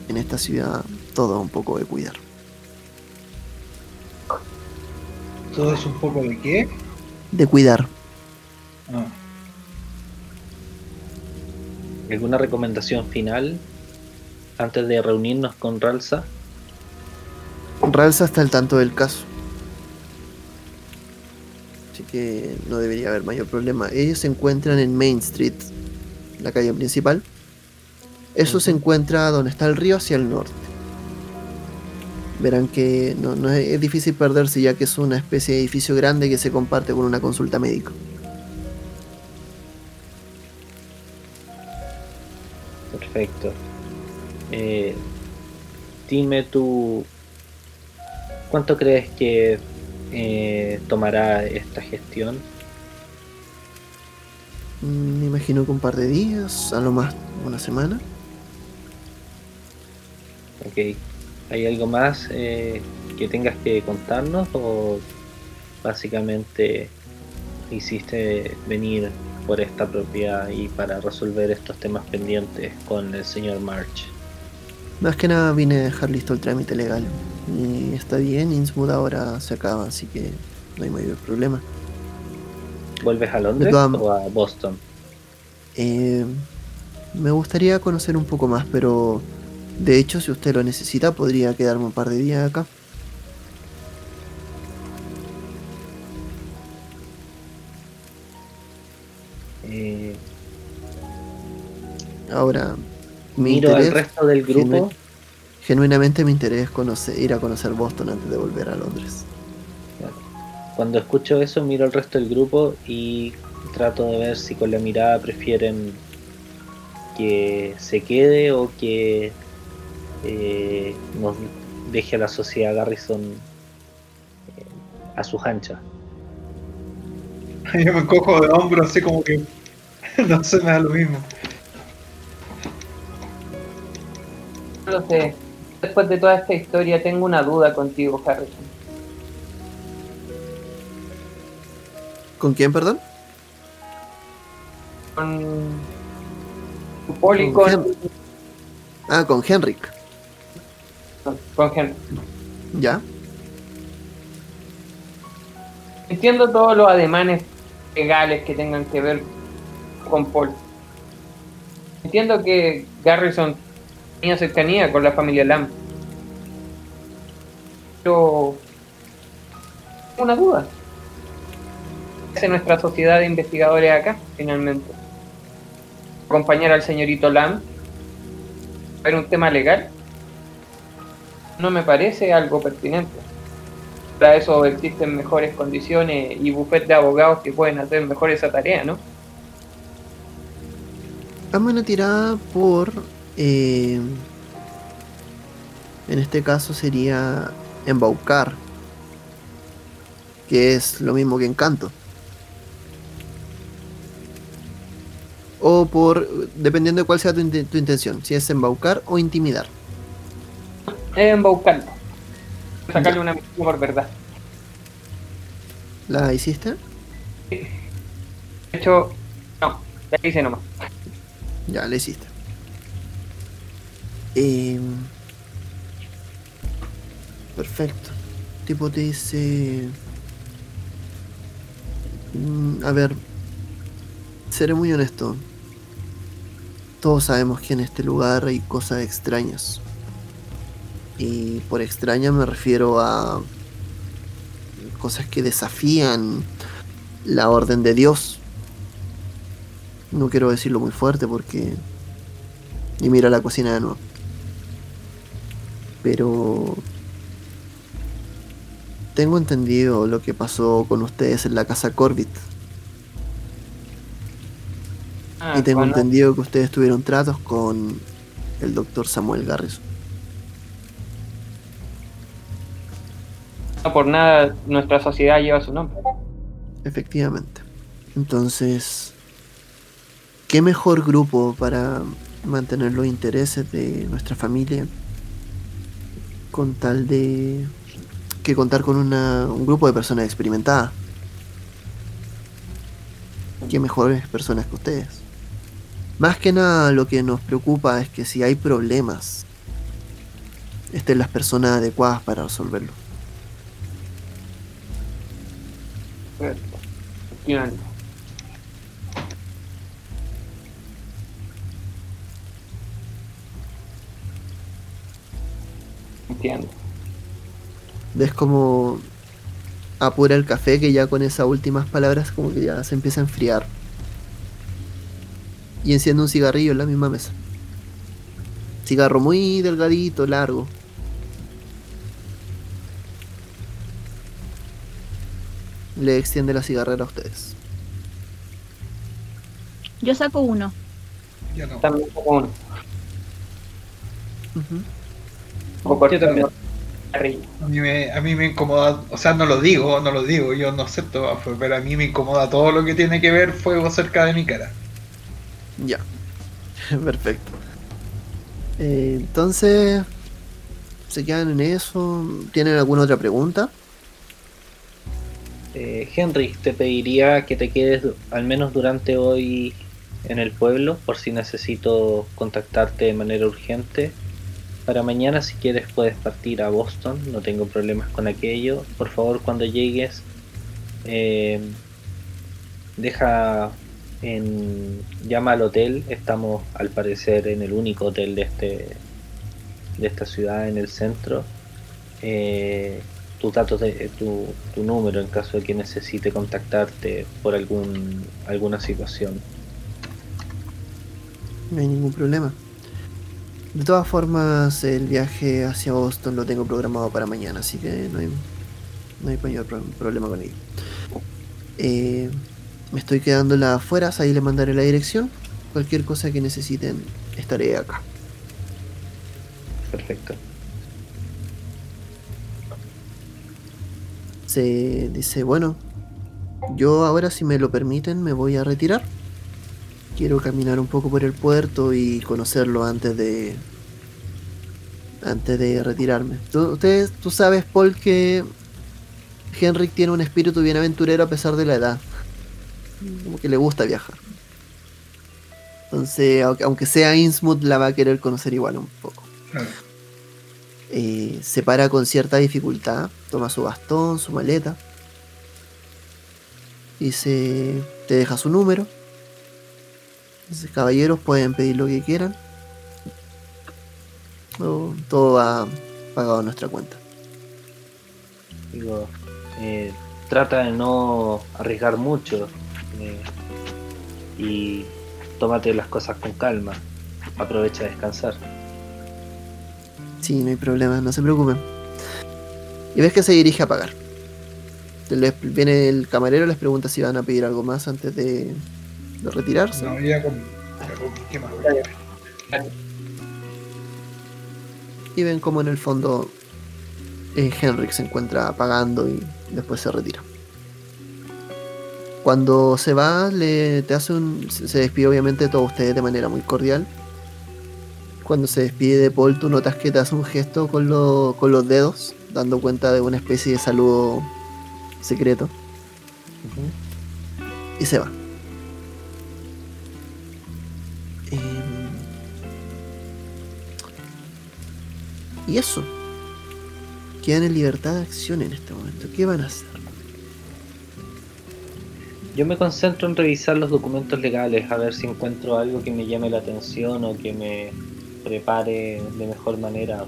A: en esta ciudad todo un poco de cuidar.
D: Todo es un poco de qué.
A: De cuidar.
D: Ah,
E: ¿Alguna recomendación final antes de reunirnos con Ralsa?
A: Ralsa está al tanto del caso. Así que no debería haber mayor problema. Ellos se encuentran en Main Street, la calle principal. Eso se encuentra donde está el río hacia el norte. Verán que no, no es, es difícil perderse ya que es una especie de edificio grande que se comparte con una consulta médica.
E: Perfecto. Eh, dime tú, ¿cuánto crees que eh, tomará esta gestión?
A: Mm, Me imagino que un par de días, a lo más una semana.
E: Ok. ¿Hay algo más eh, que tengas que contarnos o básicamente hiciste venir por esta propiedad y para resolver estos temas pendientes con el señor March?
A: Más que nada vine a dejar listo el trámite legal. Y está bien, Innsmouth ahora se acaba, así que no hay mayor problema.
E: ¿Vuelves a Londres o a Boston?
A: Eh, me gustaría conocer un poco más, pero de hecho, si usted lo necesita, podría quedarme un par de días acá. Ahora, mi
E: miro al
A: interés
E: resto del grupo.
A: genu- Genuinamente mi interés es conocer, ir a conocer Boston antes de volver a Londres.
E: Cuando escucho eso miro al resto del grupo y trato de ver si con la mirada prefieren que se quede o que eh, nos deje a la sociedad Garrison eh, a sus anchas.
D: Yo me cojo de hombro así como que no se me da lo mismo.
C: Lo sé. Después de toda esta historia tengo una duda contigo, Harrison.
A: ¿Con quién, perdón?
C: Con... Y
A: Con
C: con...
A: Ah, con Henrik.
C: con Henry.
A: ¿Ya?
C: Entiendo todos los ademanes legales que tengan que ver con Paul. Entiendo que Garrison tenía cercanía con la familia Lamb. Pero... Una duda. ¿Qué hace nuestra sociedad de investigadores acá, finalmente? ¿Acompañar al señorito Lamb? ¿Ver un tema legal? No me parece algo pertinente. Para eso existen mejores condiciones y bufetes de abogados que pueden hacer mejor esa tarea, ¿no?
A: Hazme una tirada por. Eh, en este caso sería embaucar. Que es lo mismo que encanto. O por. Dependiendo de cuál sea tu, inte- tu intención. Si es embaucar o intimidar.
C: Embaucarlo. Sacarle una por verdad.
A: ¿La hiciste?
C: De hecho, no, la hice nomás.
A: Ya, la hiciste. Em, perfecto. Tipo te dice... Mm, A ver, seré muy honesto. Todos sabemos que en este lugar hay cosas extrañas. Y por extraña me refiero a cosas que desafían la orden de Dios. No quiero decirlo muy fuerte porque... Y mira la cocina de nuevo. Pero... Tengo entendido lo que pasó con ustedes en la casa Corbett.
C: Ah,
A: y tengo entendido que ustedes tuvieron tratos con el doctor Samuel Garrison.
C: no por nada nuestra sociedad lleva su nombre.
A: Efectivamente. Entonces, ¿qué mejor grupo para mantener los intereses de nuestra familia con tal de que contar con una- un grupo de personas experimentadas? ¿Qué mejores personas que ustedes? Más que nada lo que nos preocupa es que si hay problemas, estén las personas adecuadas para resolverlo.
C: Efectivamente. Entiendo.
A: ves como apura el café que ya con esas últimas palabras como que ya se empieza a enfriar. Y enciende un cigarrillo en la misma mesa. Cigarro muy delgadito, largo. Le extiende la cigarrera a ustedes.
B: Yo saco uno.
D: Yo no.
C: También como uno. Poco
E: Yo también.
C: arriba.
D: A mí, me, a mí me incomoda, o sea, no lo digo, no lo digo, yo no acepto pero a mí me incomoda todo lo que tiene que ver fuego cerca de mi cara.
A: Ya. Perfecto. Eh, entonces, ¿se quedan en eso? ¿Tienen alguna otra pregunta?
E: Eh, Henry, te pediría que te quedes al menos durante hoy en el pueblo por si necesito contactarte de manera urgente. Para mañana si quieres puedes partir a Boston, no tengo problemas con aquello. Por favor cuando llegues eh, deja en llama al hotel, estamos al parecer en el único hotel de este de esta ciudad en el centro. Eh, tus datos de tu, tu número en caso de que necesite contactarte por algún alguna situación.
A: No hay ningún problema. De todas formas, el viaje hacia Boston lo tengo programado para mañana, así que no hay, no hay mayor pro- problema con ello. Eh, me estoy quedando en las afueras, ahí le mandaré la dirección. Cualquier cosa que necesiten, estaré acá.
E: Perfecto.
A: Se dice, bueno, yo ahora si me lo permiten me voy a retirar. Quiero caminar un poco por el puerto y conocerlo antes de antes de retirarme. Tú, ustedes, tú sabes, Paul, que Henrik tiene un espíritu bien aventurero a pesar de la edad. Como que le gusta viajar. Entonces, aunque- sea Innsmouth, la va a querer conocer igual un poco.
D: Claro.
A: Eh, se para con cierta dificultad, toma su bastón, su maleta, y se te deja su número. Dice, caballeros pueden pedir lo que quieran. Todo va pagado a nuestra cuenta.
E: Digo, eh, trata de no arriesgar mucho eh, y tómate las cosas con calma. Aprovecha a descansar.
A: Sí, no hay problema, no se preocupen. Y ves que se dirige a pagar. Les- viene el camarero, les pregunta si van a pedir algo más antes de, de retirarse.
D: No, ya con. ya con- ¿Qué más?
A: y ven como en el fondo eh, Henrik se encuentra pagando y después se retira. Cuando se va, le, te hace un, se se despide obviamente de todos ustedes de manera muy cordial. Cuando se despide de Paul, tú notas que te hace un gesto con, lo- con los dedos, dando cuenta de una especie de saludo secreto, y se va. Y eso. Quedan en libertad de acción en este momento. ¿Qué van a hacer?
E: Yo me concentro en revisar los documentos legales, a ver si encuentro algo que me llame la atención o que me prepare de mejor manera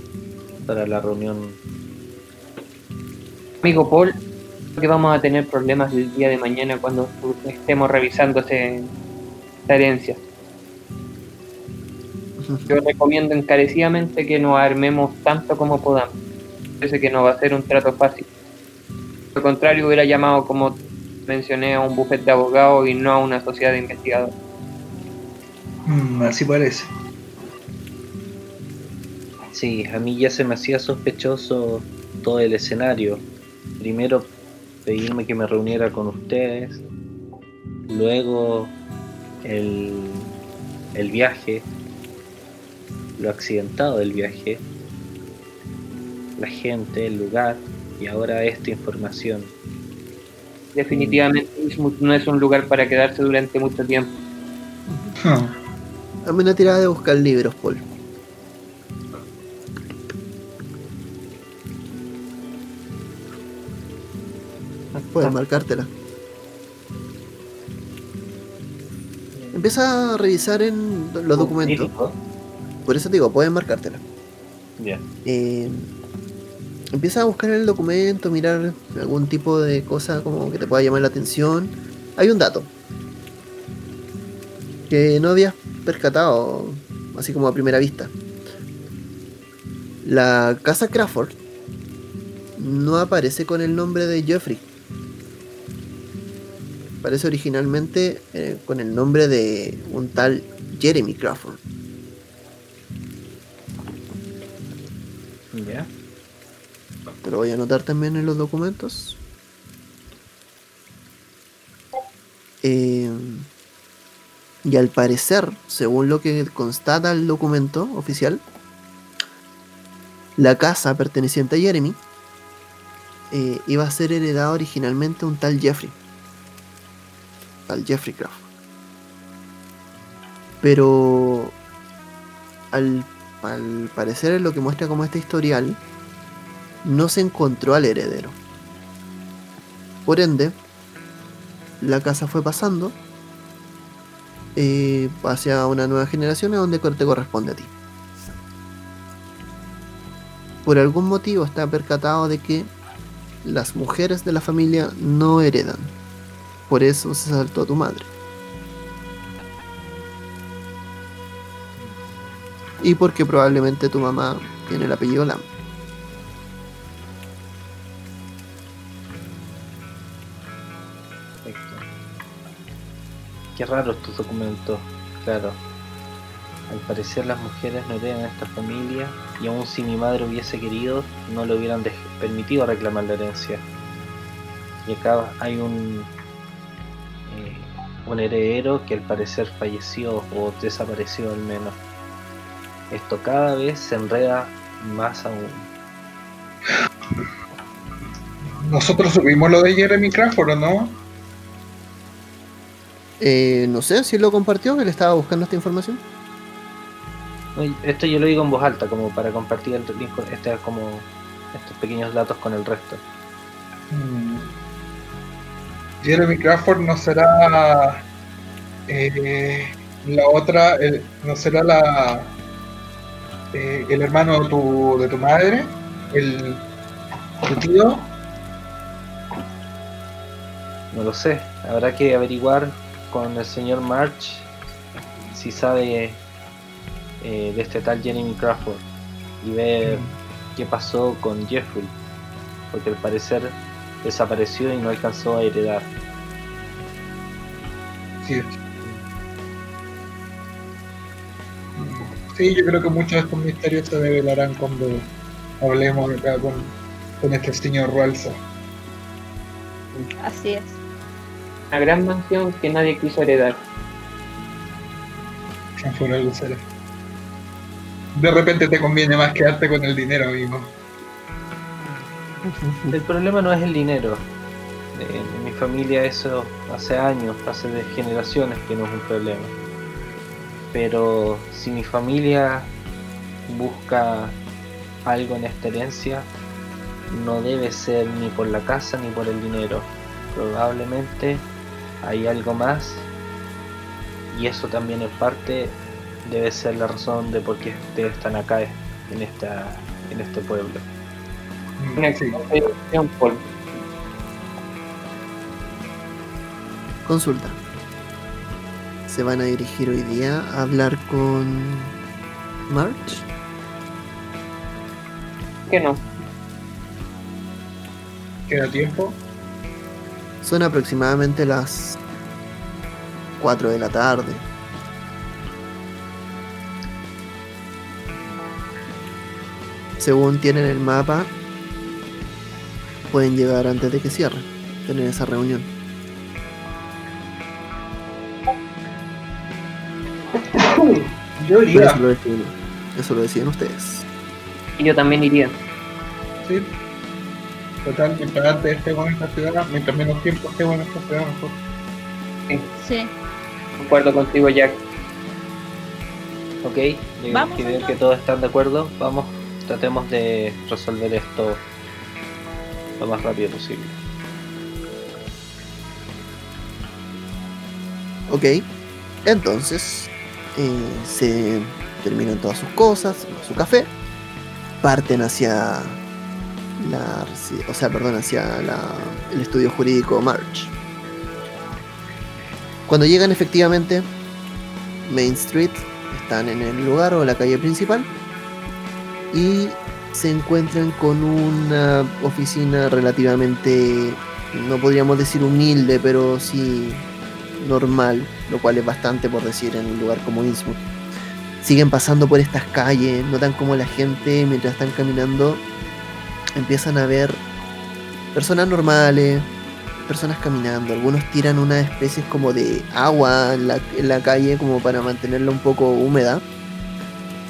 E: para la reunión.
C: Amigo Paul, creo que vamos a tener problemas el día de mañana cuando estemos revisando ese- esta herencia. Yo recomiendo encarecidamente que nos armemos tanto como podamos. Parece que no va a ser un trato fácil. Al contrario, hubiera llamado, como mencioné, a un bufete de abogados y no a una sociedad de investigadores.
D: Mm, así parece.
E: Sí, a mí ya se me hacía sospechoso todo el escenario. Primero pedirme que me reuniera con ustedes, luego el, el viaje, lo accidentado del viaje, la gente, el lugar y ahora esta información.
C: Definitivamente no es un lugar para quedarse durante mucho tiempo.
D: Ah,
A: Dame una tirada de buscar libros, Paul. Puedes marcártela. Empieza a revisar en los documentos. Por eso te digo, puedes marcártela.
E: Ya.
A: Eh, empieza a buscar en el documento, mirar algún tipo de cosa como que te pueda llamar la atención. Hay un dato que no habías percatado, así como a primera vista. La casa Crawford no aparece con el nombre de Jeffrey. Aparece originalmente eh, con el nombre de un tal Jeremy Crawford.
E: Ya.
A: Te lo voy a anotar también en los documentos. Eh, y al parecer, según lo que constata el documento oficial, la casa perteneciente a Jeremy eh, iba a ser heredada originalmente a un tal Jeffrey. Tal Jeffrey Crawford. Pero al, al parecer en lo que muestra como este historial, no se encontró al heredero. Por ende, la casa fue pasando eh, hacia una nueva generación a donde te corresponde a ti. Por algún motivo está percatado de que las mujeres de la familia no heredan. Por eso se saltó a tu madre. Y porque probablemente tu mamá tiene el apellido Lam.
E: Perfecto. Qué raro estos documentos, claro. Al parecer las mujeres no heredan esta familia y aun si mi madre hubiese querido, no le hubieran permitido reclamar la herencia. Y acá hay un, eh, un heredero que al parecer falleció o desapareció al menos. Esto cada vez se enreda más aún.
D: Nosotros subimos lo de Jeremy Crawford, ¿o no?
A: Eh, no sé si lo compartió, que le estaba buscando esta información.
E: Esto yo lo digo en voz alta, como para compartir el link este, como estos pequeños datos con el resto.
D: Mm. Jeremy Crawford no será eh, la otra, el- no será la eh, el hermano de tu, de tu madre, el tu tío.
E: No lo sé, habrá que averiguar con el señor March si sabe eh, de este tal Jeremy Crawford y ver qué pasó con Jeffrey, porque al parecer desapareció y no alcanzó a heredar.
D: Sí. Sí, yo creo que muchos de estos misterios se develarán cuando hablemos acá con, con este señor Rualsa.
B: Así es.
C: Una gran mansión que nadie quiso heredar.
D: De repente te conviene más quedarte con el dinero, amigo.
E: El problema no es el dinero. En mi familia eso hace años, hace de generaciones que no es un problema. Pero si mi familia busca algo en esta herencia, no debe ser ni por la casa ni por el dinero. Probablemente hay algo más y eso también en parte debe ser la razón de por qué ustedes están acá en, esta, en este pueblo.
C: Una
A: Consulta. ¿Se van a dirigir hoy día a hablar con March?
C: que no.
D: ¿Queda tiempo?
A: Son aproximadamente las 4 de la tarde. Según tienen el mapa, pueden llegar antes de que cierre, tener esa reunión.
D: Yo iría.
A: eso lo deciden, eso lo deciden ustedes.
C: Y yo también iría.
D: Sí. Total, mientras antes estemos en esta ciudad, mientras menos tiempo estemos en esta ciudad, mejor.
B: Sí.
C: Concuerdo contigo, Jack.
E: Ok,
B: Vamos,
E: que veo
B: entonces.
E: que todos están de acuerdo. Vamos, tratemos de resolver esto lo más rápido posible.
A: Ok, entonces eh, se terminan todas sus cosas, su café, parten hacia la, o sea, perdón, hacia el estudio jurídico March. Cuando llegan efectivamente Main Street, están en el lugar o la calle principal y se encuentran con una oficina relativamente, no podríamos decir humilde, pero sí normal, lo cual es bastante por decir en un lugar como Innsmouth. Siguen pasando por estas calles, notan como la gente mientras están caminando empiezan a ver personas normales, personas caminando, algunos tiran unas especies como de agua en la, en la calle como para mantenerla un poco húmeda.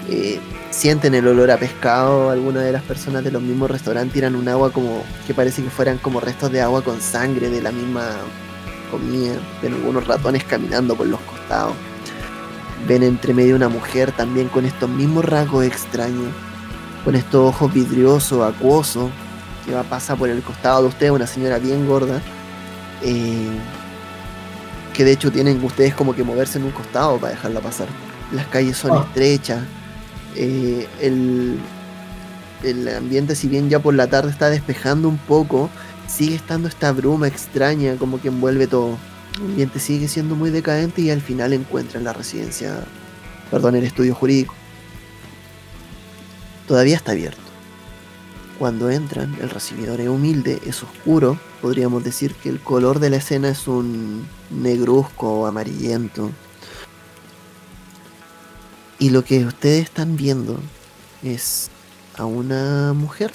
A: Eh, sienten el olor a pescado, algunas de las personas de los mismos restaurantes tiran un agua como que parece que fueran como restos de agua con sangre de la misma comida, ven algunos ratones caminando por los costados. Ven entre medio una mujer también con estos mismos rasgos extraños, con estos ojos vidriosos, acuosos, que va pasa por el costado de usted, una señora bien gorda, eh, que de hecho tienen ustedes como que moverse en un costado para dejarla pasar. Las calles son
D: Ah.
A: estrechas, eh, el, el ambiente si bien ya por la tarde está despejando un poco, sigue estando esta bruma extraña como que envuelve todo. El ambiente sigue siendo muy decadente y al final encuentran la residencia, perdón, el estudio jurídico. todavía está abierto. Cuando entran, el recibidor es humilde, es oscuro, podríamos decir que el color de la escena es un negruzco amarillento. Y lo que ustedes están viendo es a una mujer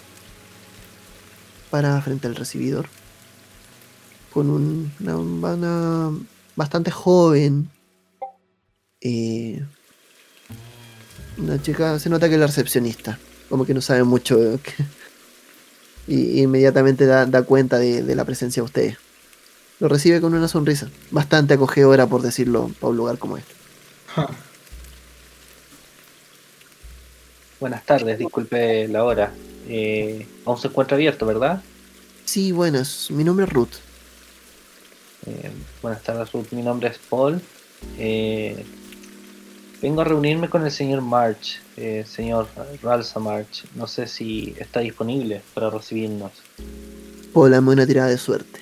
A: para frente al recibidor con un- una, bastante joven. eh, una chica, se nota que es la recepcionista, como que no sabe mucho. que- y inmediatamente da, cuenta de, la presencia de ustedes. Lo recibe con una sonrisa, bastante acogedora por decirlo, para un lugar como este.
E: Buenas tardes, disculpe la hora. Eh, aún se encuentra abierto, ¿verdad?
A: Sí, buenas, mi nombre es Ruth.
E: Eh, buenas tardes, Ruth. Mi nombre es Paul. Eh, vengo a reunirme con el señor March, eh, señor Ralsa March. No sé si está disponible para recibirnos.
A: Hola, me una tirada de suerte.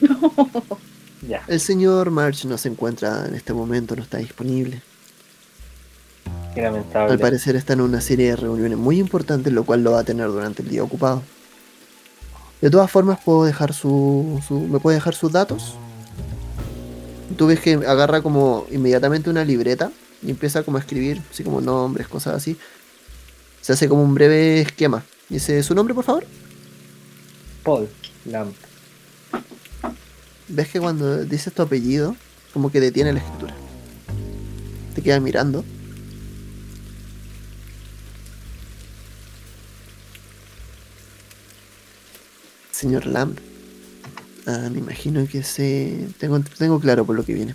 E: Ya,
A: El señor March no se encuentra en este momento, no está disponible.
E: qué lamentable.
A: Al parecer está en una serie de reuniones muy importantes, lo cual lo va a tener durante el día ocupado. De todas formas, puedo dejar su, su- ¿me puede dejar sus datos? Tú ves que agarra como inmediatamente una libreta y empieza como a escribir, así como nombres, cosas así. Se hace como un breve esquema. Dice, ¿su nombre, por favor?
E: Paul Lamp.
A: Ves que cuando dices tu apellido, como que detiene la escritura. Te queda mirando. Señor Lamb. Ah, me imagino que se. Tengo, tengo claro por lo que viene.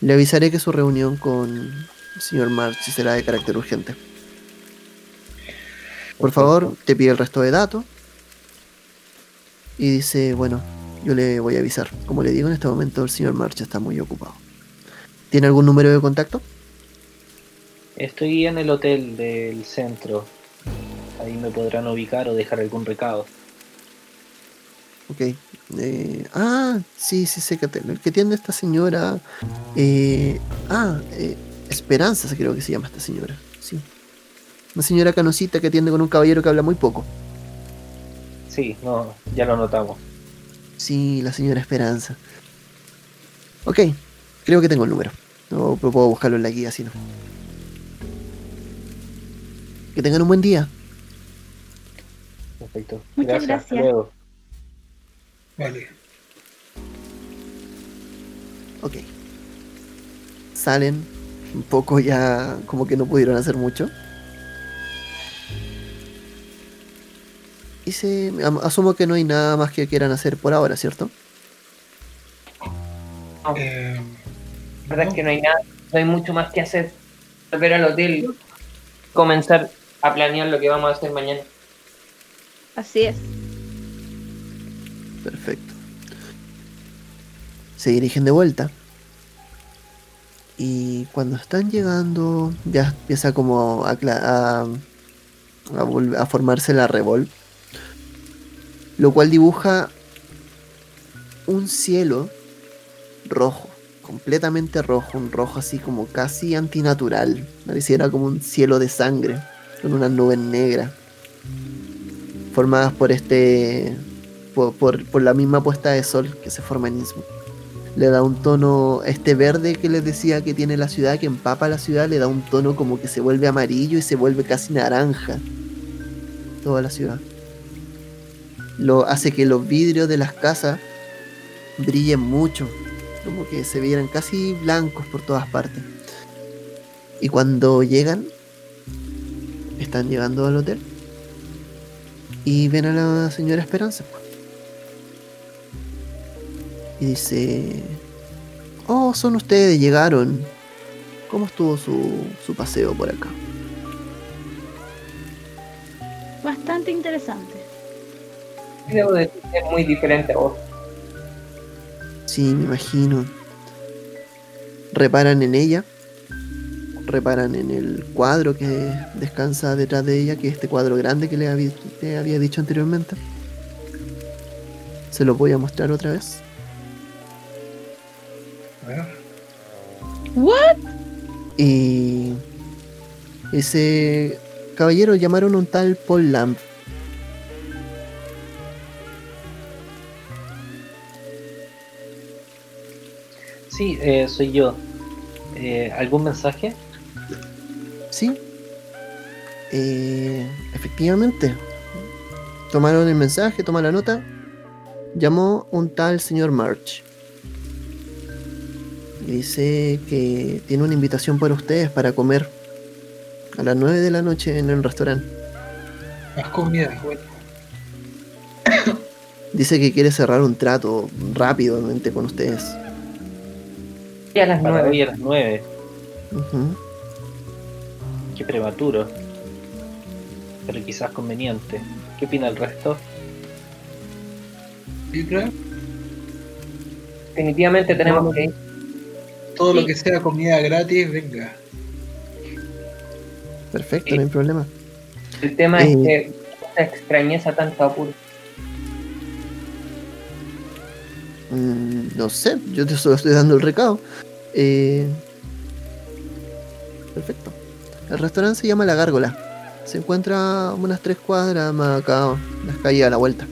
A: Le avisaré que su reunión con el señor March será de carácter urgente. Por favor, te pide el resto de datos. Y dice, bueno, yo le voy a avisar. Como le digo, en este momento el señor March está muy ocupado. ¿Tiene algún número de contacto?
E: Estoy en el hotel del centro. Ahí me podrán ubicar o dejar algún recado.
A: Ok. Eh, ah, sí, sí sé que el que tiene esta señora. eh, ah, eh, Esperanza creo que se llama esta señora. Sí. Una señora canosita que atiende con un caballero que habla muy poco.
E: Sí, no, ya lo notamos.
A: Sí, la señora Esperanza. Ok, creo que tengo el número. No pero puedo buscarlo en la guía, si no. Que tengan un buen día.
E: Perfecto.
B: Muchas
E: hasta
B: gracias.
E: luego.
D: Vale.
A: Ok. Salen un poco ya como que no pudieron hacer mucho. Y se... am- Asumo que no hay nada más que quieran hacer por ahora, ¿cierto?
D: Eh,
C: La verdad es que no hay nada, no hay mucho más que hacer. Volver al hotel, comenzar a planear lo que vamos a hacer mañana.
B: Así es.
A: Perfecto. Se dirigen de vuelta. Y cuando están llegando, ya empieza como a, a, a a formarse la revol. Lo cual dibuja un cielo rojo, completamente rojo, un rojo así como casi antinatural. Pareciera como un cielo de sangre, con unas nubes negras, formadas por este por, por- la misma puesta de sol que se forma en Innsmouth. Le da un tono, este verde que les decía que tiene la ciudad, que empapa la ciudad, le da un tono como que se vuelve amarillo y se vuelve casi naranja. Toda la ciudad. Lo hace que los vidrios de las casas brillen mucho, como que se vieran casi blancos por todas partes. Y cuando llegan, están llegando al hotel y ven a la señora Esperanza. Y dice, oh, son ustedes, llegaron. ¿Cómo estuvo su, su paseo por acá?
B: Bastante interesante.
C: Debo decir que es muy diferente a vos.
A: Sí, me imagino. Reparan en ella. Reparan en el cuadro que descansa detrás de ella, que es este cuadro grande que le había, le había dicho anteriormente. Se lo voy a mostrar otra vez.
D: A ver.
B: ¿What?
A: Y ese caballero llamaron a un tal Paul Lamb.
E: Sí, eh, soy yo. Eh, ¿Algún mensaje?
A: Sí. Eh, efectivamente. Tomaron el mensaje, tomaron la nota. Llamó un tal señor March. Y dice que tiene una invitación para ustedes para comer a las 9 de la noche en el restaurante.
D: Más comida, bueno.
A: Dice que quiere cerrar un trato rápidamente con ustedes.
C: Y a las
E: Para
C: nueve.
E: hoy a las 9.
A: Ujú.
E: Qué prematuro. Pero quizás conveniente. ¿Qué opina el resto?
D: ¿Y creo?
C: Definitivamente tenemos que ir.
D: Todo
B: Sí.
D: lo que sea comida gratis, venga.
A: Perfecto,
C: Sí.
A: no hay problema.
C: El tema
A: Eh.
C: es que esa extrañeza tanto apuro.
A: No sé, yo te solo estoy dando el recado. Eh, perfecto. El restaurante se llama La Gárgola. Se encuentra unas tres cuadras más acá, las calles a la vuelta.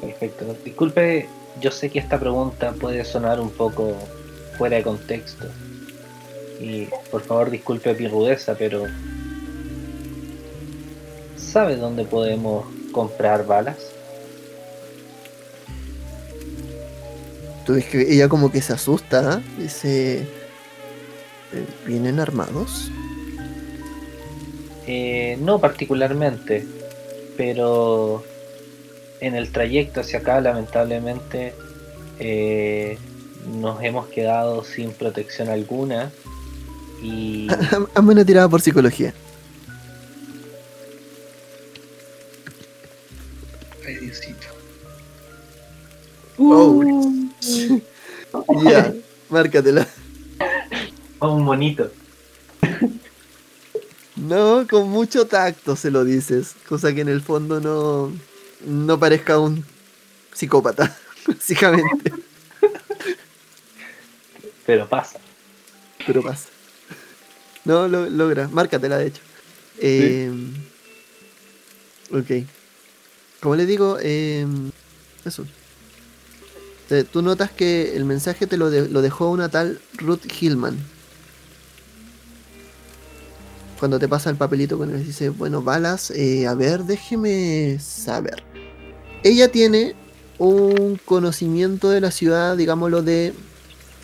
E: Perfecto. Disculpe, yo sé que esta pregunta puede sonar un poco fuera de contexto. Y por favor disculpe mi rudeza, pero ¿sabe dónde podemos comprar balas?
A: Tú ves que ella como que se asusta, dice, "Eh, ¿vienen armados?
E: Eh, no particularmente, pero en el trayecto hacia acá lamentablemente eh, nos hemos quedado sin protección alguna y
A: Hazme una tirada por psicología.
D: Ay, Diosito.
A: Oh. Ya, márcatela.
E: Oh, un monito.
A: No, con mucho tacto se lo dices, cosa que en el fondo no, no parezca un psicópata, básicamente,
E: Pero pasa.
A: pero pasa. No, lo logra, márcatela de hecho. Eh, ok. Como le digo, eh, eso. Te- tú notas que el mensaje te lo, de- lo dejó una tal Ruth Hillman. Cuando te pasa el papelito con él, dice, bueno, balas, eh, a ver, déjeme saber. Ella tiene un conocimiento de la ciudad, digámoslo, de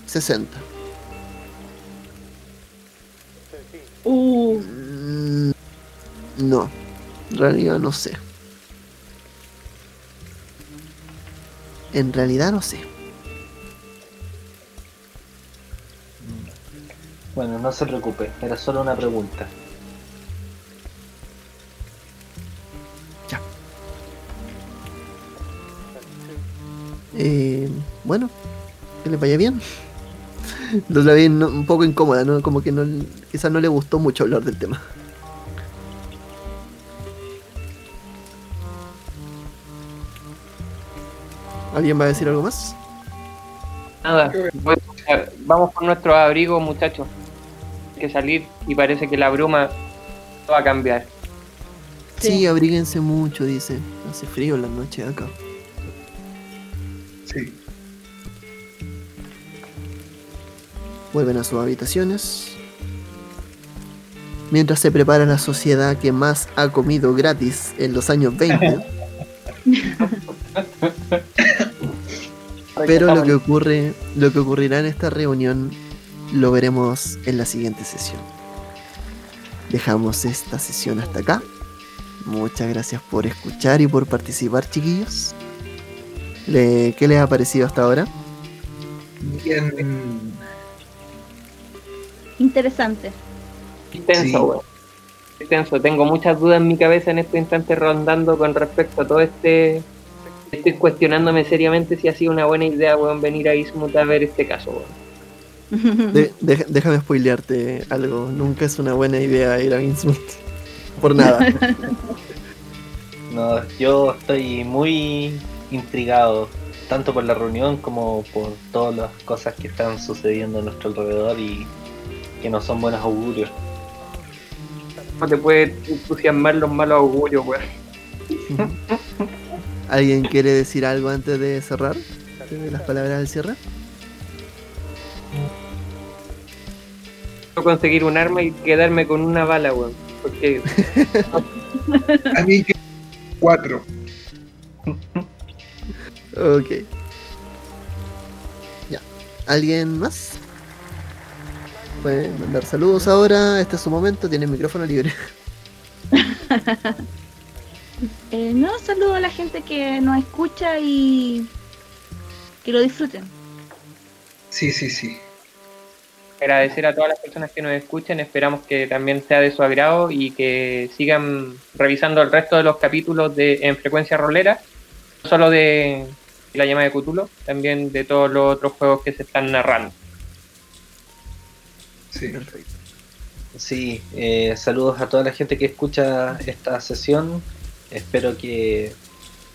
A: 60.
B: uh,
A: Mm, No, en realidad no sé. En realidad no sé.
E: Bueno, no se preocupe, era solo una pregunta.
A: Eh, bueno, que le vaya bien. Lo la vi un poco incómoda, ¿no? Como que no, quizás no le gustó mucho hablar del tema. ¿Alguien va a decir algo más?
C: Nada. Bueno, vamos por nuestros abrigos, muchachos. Hay que salir y parece que la bruma va a cambiar.
A: Sí,
B: Sí.
A: abríguense mucho, dice. Hace frío en la noche acá.
D: Sí.
A: Vuelven a sus habitaciones. Mientras se prepara la sociedad que más ha comido gratis en los años 20. Pero lo que ocurre, lo que ocurrirá en esta reunión lo veremos en la siguiente sesión. Dejamos esta sesión hasta acá. Muchas gracias por escuchar y por participar, chiquillos. Le- ¿Qué les ha parecido hasta ahora?
D: Bien.
B: interesante.
C: Intenso,
D: Sí.
C: Intenso. Tengo muchas dudas en mi cabeza en este instante rondando con respecto a todo este. Estoy cuestionándome seriamente si ha sido una buena idea, weón, venir a Ismut a ver este caso, weón.
A: De- de- déjame spoilearte algo. Nunca es una buena idea ir a Innsmouth. Por nada.
E: No, yo estoy muy intrigado tanto por la reunión como por todas las cosas que están sucediendo a nuestro alrededor y que no son buenos augurios.
C: No te puede entusiasmar los malos augurios, weón.
A: ¿Alguien quiere decir algo antes de cerrar? De las palabras del cierre.
C: Quiero conseguir un arma y quedarme con una bala, weón. Porque
D: A mí que cuatro.
A: Ok. Ya. ¿Alguien más? Pueden mandar saludos ahora. Este es su momento. Tiene el micrófono libre.
B: Eh, no, saludo a la gente que nos escucha y que lo disfruten.
D: Sí, sí, sí.
C: agradecer a todas las personas que nos escuchan. Esperamos que también sea de su agrado y que sigan revisando el resto de los capítulos de en frecuencia rolera. No solo de la llama de Cthulhu, también de todos los otros juegos que se están narrando.
D: Sí.
A: Perfecto.
E: Sí, eh, saludos a toda la gente que escucha esta sesión. Espero que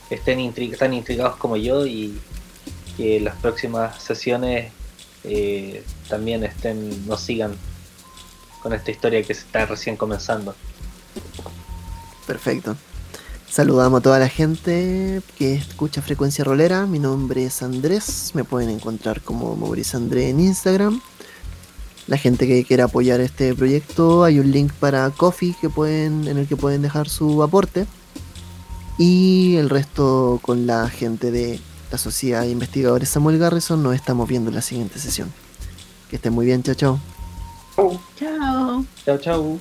E: estén tan intrigados como yo y que las próximas sesiones eh, también estén, nos sigan con esta historia que se está recién comenzando.
A: Perfecto. Saludamos a toda la gente que escucha Frecuencia Rolera. Mi nombre es Andrés. Me pueden encontrar como Maurice André en Instagram. La gente que quiera apoyar este proyecto, hay un link para Coffee que pueden, en el que pueden dejar su aporte. Y el resto con la gente de la Sociedad de Investigadores Samuel Garrison nos estamos viendo en la siguiente sesión. Que estén muy bien, chao chao.
B: Chao.
E: Chao, chao.